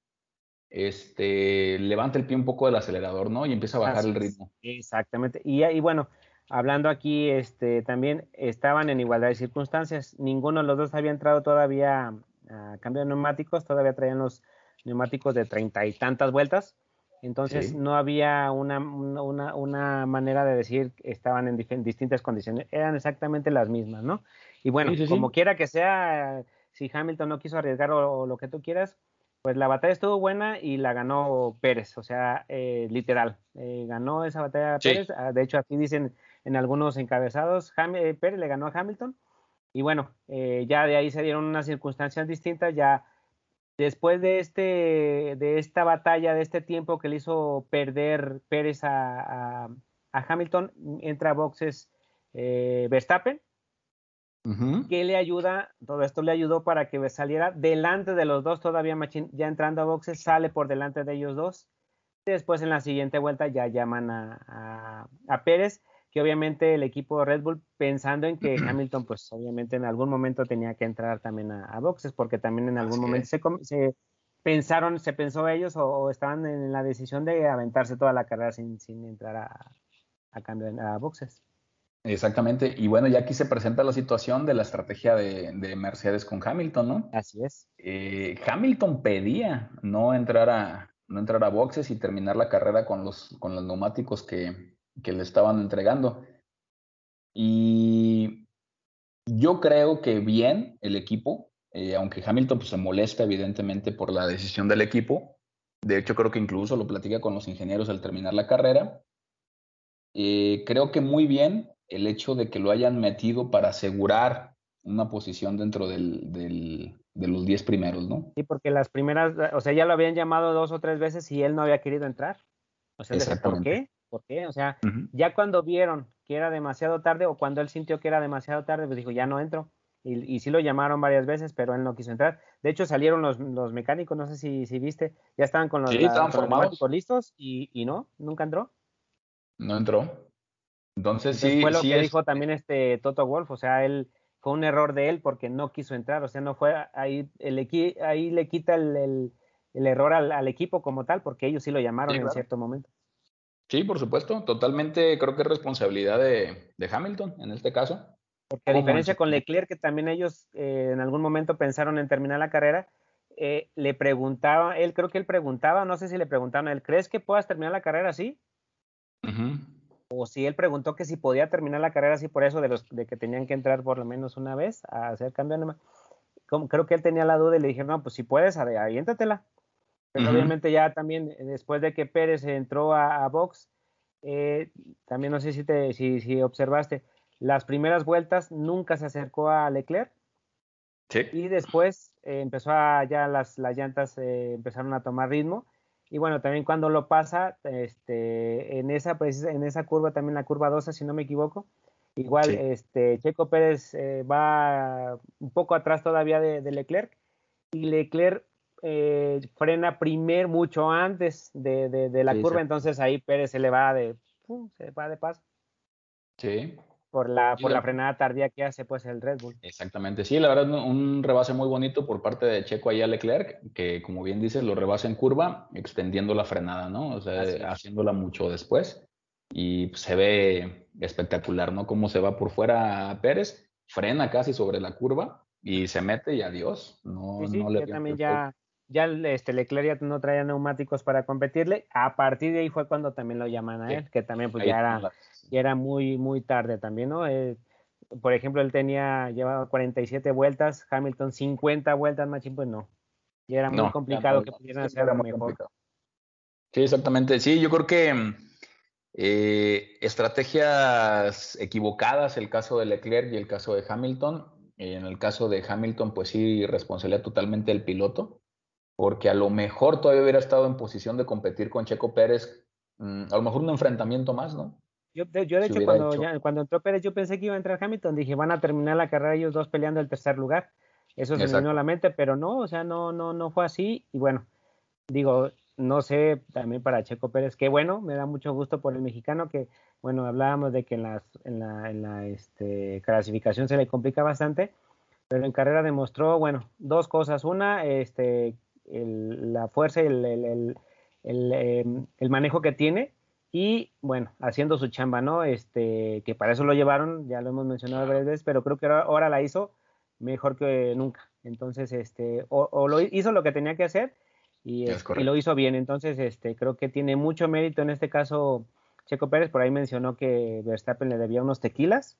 este, levanta el pie un poco del acelerador, ¿no? Y empieza a bajar el ritmo. Exactamente. Y, y, bueno, hablando aquí, este, también estaban en igualdad de circunstancias. Ninguno de los dos había entrado todavía a cambio de neumáticos, todavía traían los neumáticos de treinta y tantas vueltas. Entonces no había una, una, una, manera de decir que estaban en distintas condiciones, eran exactamente las mismas, ¿no? Y bueno, como quiera que sea, si Hamilton no quiso arriesgar o lo que tú quieras, pues la batalla estuvo buena y la ganó Pérez, o sea, eh, literal, eh, ganó esa batalla Pérez, ah, de hecho aquí dicen en algunos encabezados, eh, Pérez le ganó a Hamilton, y bueno, ya de ahí se dieron unas circunstancias distintas, ya después de, este, de esta batalla, de este tiempo que le hizo perder Pérez a, a Hamilton, entra a boxes Verstappen, que le ayuda, todo esto le ayudó para que saliera delante de los dos, todavía Machín, ya entrando a boxes, sale por delante de ellos dos. Después en la siguiente vuelta ya llaman a, a, Pérez, que obviamente el equipo Red Bull pensando en que Hamilton, pues obviamente en algún momento tenía que entrar también a, boxes, porque también en algún momento se, se, pensaron, se pensó ellos o, estaban en la decisión de aventarse toda la carrera sin, sin entrar a, a cambio a boxes. Exactamente. Y bueno, ya aquí se presenta la situación de la estrategia de, Mercedes con Hamilton, ¿no? Así es. Eh, Hamilton pedía no entrar a no entrar a boxes y terminar la carrera con los, con los neumáticos que, que le estaban entregando. Y yo creo que bien el equipo, eh, aunque Hamilton pues, se molesta evidentemente por la decisión del equipo, de hecho creo que incluso lo platica con los ingenieros al terminar la carrera, eh, creo que muy bien el hecho de que lo hayan metido para asegurar una posición dentro del, del, de los 10 primeros, ¿no? Sí, porque las primeras, o sea, ya lo habían llamado dos o tres veces y él no había querido entrar. O sea, ¿por qué? ¿Por qué? O sea, ya cuando vieron que era demasiado tarde o cuando él sintió que era demasiado tarde, pues dijo, ya no entro. Y, y sí lo llamaron varias veces, pero él no quiso entrar. De hecho, salieron los, los mecánicos, no sé si, si viste, ya estaban con los, sí, mecánicos listos y, y no, nunca entró. No entró. Entonces, sí. Fue lo que dijo también este Toto Wolf, o sea, él fue un error de él porque no quiso entrar, o sea, no fue ahí, el ahí le quita el, el, error al, al, equipo como tal, porque ellos sí lo llamaron en cierto momento. Sí, por supuesto, totalmente creo que es responsabilidad de, de Hamilton en este caso. Porque a diferencia con Leclerc, que también ellos eh, en algún momento pensaron en terminar la carrera, eh, le preguntaba, él creo que él preguntaba, no sé si le preguntaron a él, ¿crees que puedas terminar la carrera así? O si él preguntó que si podía terminar la carrera así por eso de los de que tenían que entrar por lo menos una vez a hacer cambio de creo que él tenía la duda y le dijeron, no, pues si puedes, aviéntatela. Pero obviamente ya también eh, después de que Pérez entró a, a Box, eh, también no sé si, te, si, si, observaste, las primeras vueltas nunca se acercó a Leclerc. Sí. Y después eh, empezó a, ya las, las llantas empezaron a tomar ritmo. Y bueno, también cuando lo pasa, este, en, esa, en esa curva, también la curva 12, si no me equivoco, igual este, Checo Pérez va un poco atrás todavía de, de Leclerc. Y Leclerc eh, frena primer mucho antes de, de, la curva, entonces ahí Pérez se le va de, se va de paso. Sí. Por la, por la frenada tardía que hace pues el Red Bull. Exactamente, sí, la verdad un rebase muy bonito por parte de Checo ahí a Leclerc, que como bien dices, lo rebasa en curva, extendiendo la frenada, ¿no? O sea, haciéndola mucho después. Y pues, se ve espectacular, ¿no? Cómo se va por fuera Pérez, frena casi sobre la curva y se mete y adiós. No, no le también ya, ya este, Leclerc ya no traía neumáticos para competirle, a partir de ahí fue cuando también lo llaman a él, que también pues ya era, ya era muy, muy tarde también, ¿no? Eh, por ejemplo, él tenía, llevaba 47 vueltas, Hamilton 50 vueltas, Machín, pues no. Y era muy complicado que pudieran hacer algo mejor. Sí, exactamente. Sí, yo creo que eh, estrategias equivocadas, el caso de Leclerc y el caso de Hamilton. En el caso de Hamilton, pues sí, responsabilidad totalmente del piloto porque a lo mejor todavía hubiera estado en posición de competir con Checo Pérez, mm, a lo mejor un enfrentamiento más, ¿no? Yo, de, hecho, cuando, cuando, entró Pérez, yo pensé que iba a entrar Hamilton, dije, van a terminar la carrera ellos dos peleando el tercer lugar. Eso se me vino a la mente, pero no, o sea, no, no, no fue así. Y bueno, digo, no sé, también para Checo Pérez, qué bueno, me da mucho gusto por el mexicano, que, bueno, hablábamos de que en, las, en la, en la este, clasificación se le complica bastante, pero en carrera demostró, bueno, dos cosas. Una, este, la fuerza y el, em, el, manejo que tiene y bueno, haciendo su chamba, ¿no? Este, que para eso lo llevaron, ya lo hemos mencionado varias veces, pero creo que ahora, la hizo mejor que nunca. Entonces, este, o, lo hizo lo que tenía que hacer y, y, lo hizo bien. Entonces, este, creo que tiene mucho mérito en este caso Checo Pérez, por ahí mencionó que Verstappen le debía unos tequilas,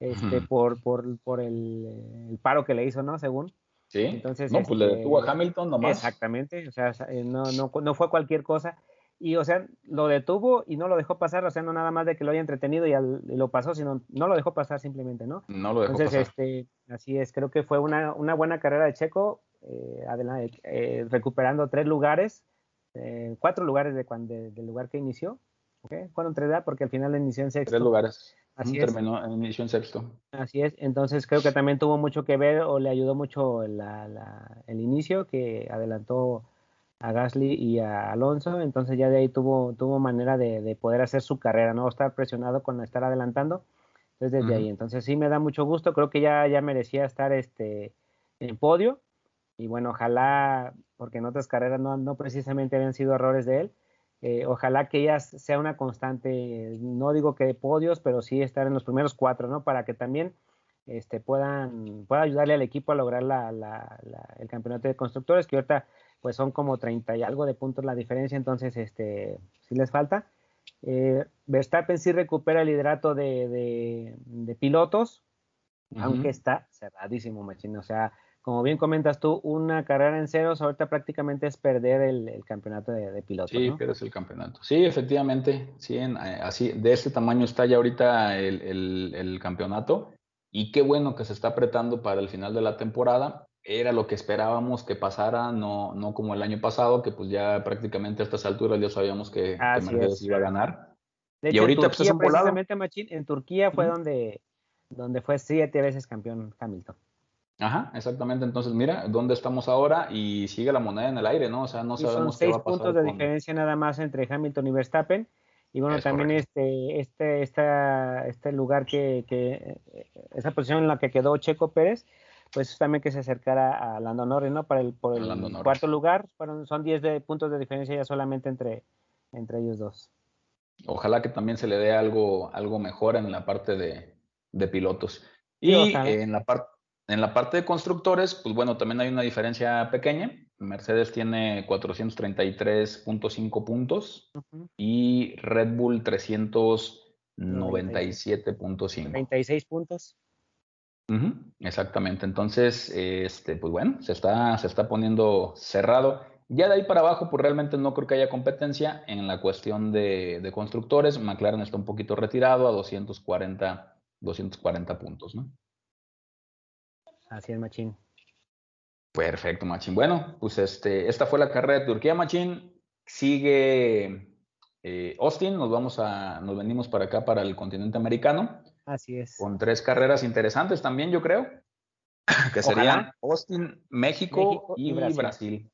este, por, por, por el, el, paro que le hizo, ¿no? Según. Sí. Entonces, no, pues le este, detuvo a Hamilton nomás. Exactamente, o sea, eh, no, no, no fue cualquier cosa. Y, o sea, lo detuvo y no lo dejó pasar, o sea, no nada más de que lo haya entretenido y, lo pasó, sino no lo dejó pasar simplemente, ¿no? No lo dejó Entonces, pasar. este, así es, creo que fue una, una buena carrera de Checo, eh, adelante, eh, recuperando tres lugares, eh, cuatro lugares de cuando, del lugar que inició, ¿okay? Fueron tres, porque al final inició en sexto. Tres lugares. Así Terminó en inicio en sexto. Así es, entonces creo que también tuvo mucho que ver o le ayudó mucho el inicio que adelantó a Gasly y a Alonso, entonces ya de ahí tuvo, tuvo manera de, poder hacer su carrera, no estar presionado con estar adelantando, entonces desde ahí, entonces sí me da mucho gusto, creo que ya, ya merecía estar este, en podio. Y bueno, ojalá, porque en otras carreras no, no precisamente habían sido errores de él, eh, ojalá que ella sea una constante, no digo que de podios, pero sí estar en los primeros cuatro, ¿no? Para que también este, puedan, pueda ayudarle al equipo a lograr el campeonato de constructores, que ahorita pues son como 30 y algo de puntos la diferencia, entonces este, sí les falta. Eh, Verstappen sí recupera el liderato de, pilotos, aunque está cerradísimo, machín. O sea, como bien comentas tú, una carrera en ceros ahorita prácticamente es perder el, campeonato de, pilotos. Sí, pierdes el campeonato. Sí, efectivamente, sí, eh, así, de este tamaño está ya ahorita el, campeonato. Y qué bueno que se está apretando para el final de la temporada. Era lo que esperábamos que pasara, no, no como el año pasado, que pues ya prácticamente a estas alturas ya sabíamos que, Mercedes iba a ganar. De hecho, y ahorita en pues, Turquía, precisamente, Machín, en Turquía fue donde, donde fue siete veces campeón Hamilton. Ajá, exactamente. Entonces, mira, ¿dónde estamos ahora? Y sigue la moneda en el aire, ¿no? O sea, no sabemos qué va a pasar. puntos de diferencia nada más entre Hamilton y Verstappen. Y bueno, también este, este, esta, este lugar que, que, esa posición en la que quedó Checo Pérez, pues también que se acercara a Lando Norris, ¿no? Para el, por el cuarto lugar, fueron, son 10 de, puntos de diferencia ya solamente entre, entre ellos dos. Ojalá que también se le dé algo, algo mejor en la parte de, de pilotos. Y en la parte en la parte de constructores, pues bueno, también hay una diferencia pequeña. Mercedes tiene 433.5 puntos y Red Bull 397.5. 36 puntos. exactamente. Entonces, este, pues bueno, se está, se está poniendo cerrado. Ya de ahí para abajo, pues realmente no creo que haya competencia en la cuestión de, de constructores. McLaren está un poquito retirado a 240, 240 puntos, ¿no? Así es, Machín. Perfecto, Machín. Bueno, pues este, esta fue la carrera de Turquía, Machín. Sigue eh, Austin, nos vamos a, nos venimos para acá, para el continente americano. Así es. Con tres carreras interesantes también, yo creo. Que serían Austin, México, y, Brasil.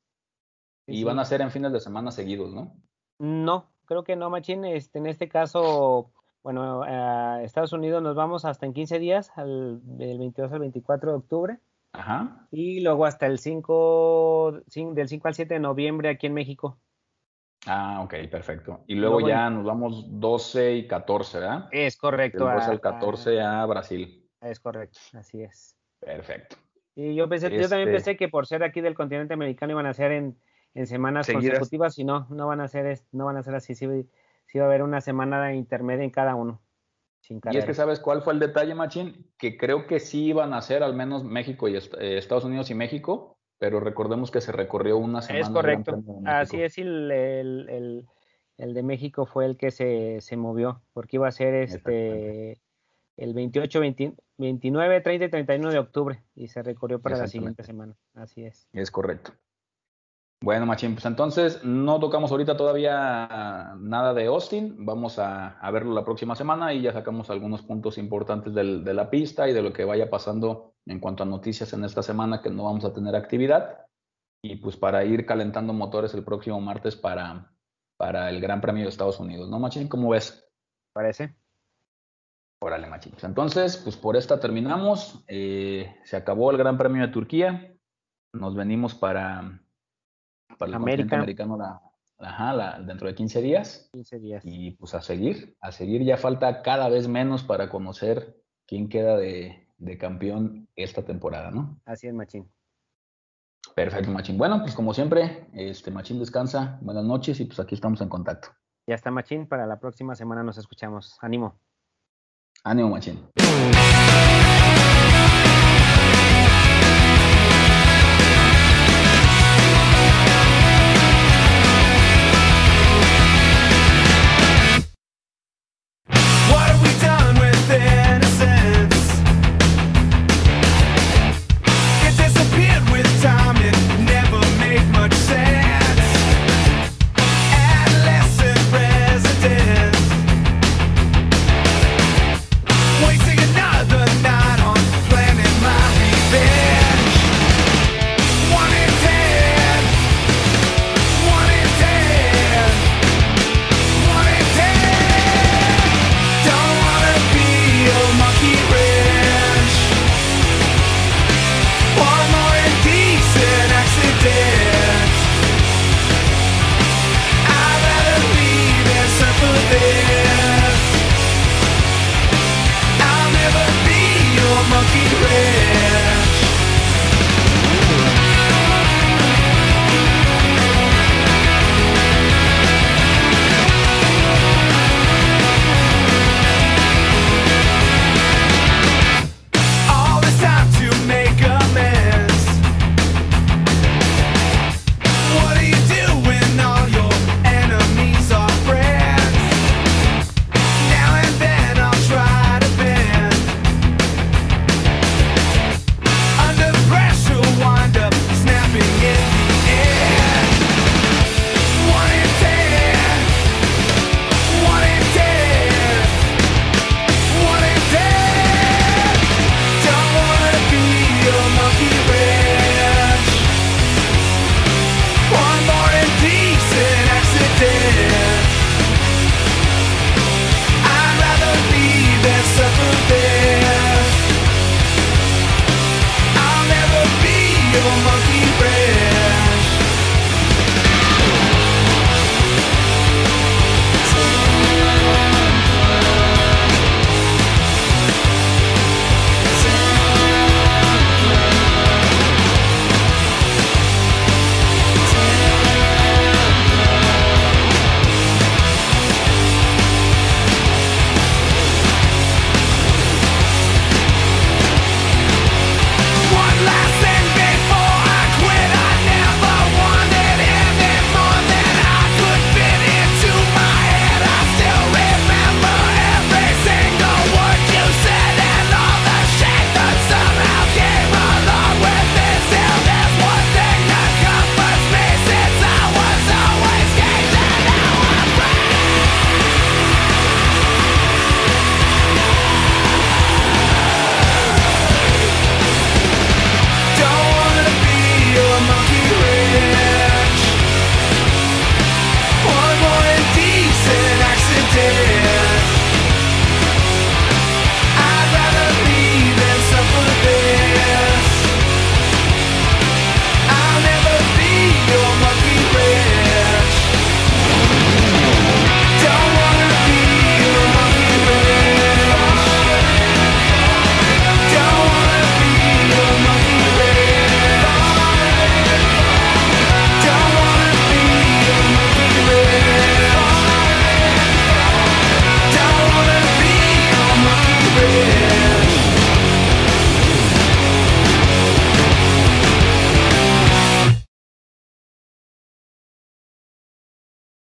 Y van a ser en fines de semana seguidos, ¿no? No, creo que no, Machín. Este, en este caso, bueno, a Estados Unidos nos vamos hasta en 15 días, al, del 22 al 24 de octubre. Ajá. Y luego hasta el 5, del 5 al 7 de noviembre aquí en México. Ah, ok, perfecto. Y luego, ya nos vamos 12 y 14, ¿verdad? Es correcto. Después el 14 a, Brasil. Es correcto, así es. Perfecto. Y yo pensé, yo también este pensé que por ser aquí del continente americano iban a ser en, en semanas consecutivas y no, no van a ser, no van a ser así. Sí, sí va a haber una semana intermedia en cada uno. y es que sabes cuál fue el detalle, Machín, que creo que sí iban a ser al menos México y eh, Estados Unidos y México, pero recordemos que se recorrió una semana. Es correcto, así es, el, el, el, de México fue el que se, se movió, porque iba a ser este el 28, 29, 30 y 31 de octubre y se recorrió para la siguiente semana. Así es. Es correcto. Bueno, Machín, pues entonces no tocamos ahorita todavía nada de Austin. Vamos a, verlo la próxima semana y ya sacamos algunos puntos importantes de la pista y de lo que vaya pasando en cuanto a noticias en esta semana que no vamos a tener actividad. Y pues para ir calentando motores el próximo martes para, para el Gran Premio de Estados Unidos, ¿no, Machín? ¿Cómo ves? Parece. Órale, Machín. Pues entonces, pues por esta terminamos. Eh, se acabó el Gran Premio de Turquía. Nos venimos para para el América. americano la, dentro de 15 días. 15 días. Y pues a seguir, a seguir ya falta cada vez menos para conocer quién queda de, campeón esta temporada, ¿no? Así es, Machín. Perfecto, Machín. Bueno, pues como siempre, este Machín descansa. Buenas noches y pues aquí estamos en contacto. Ya está, Machín. Para la próxima semana nos escuchamos. Ánimo. Ánimo, Machín.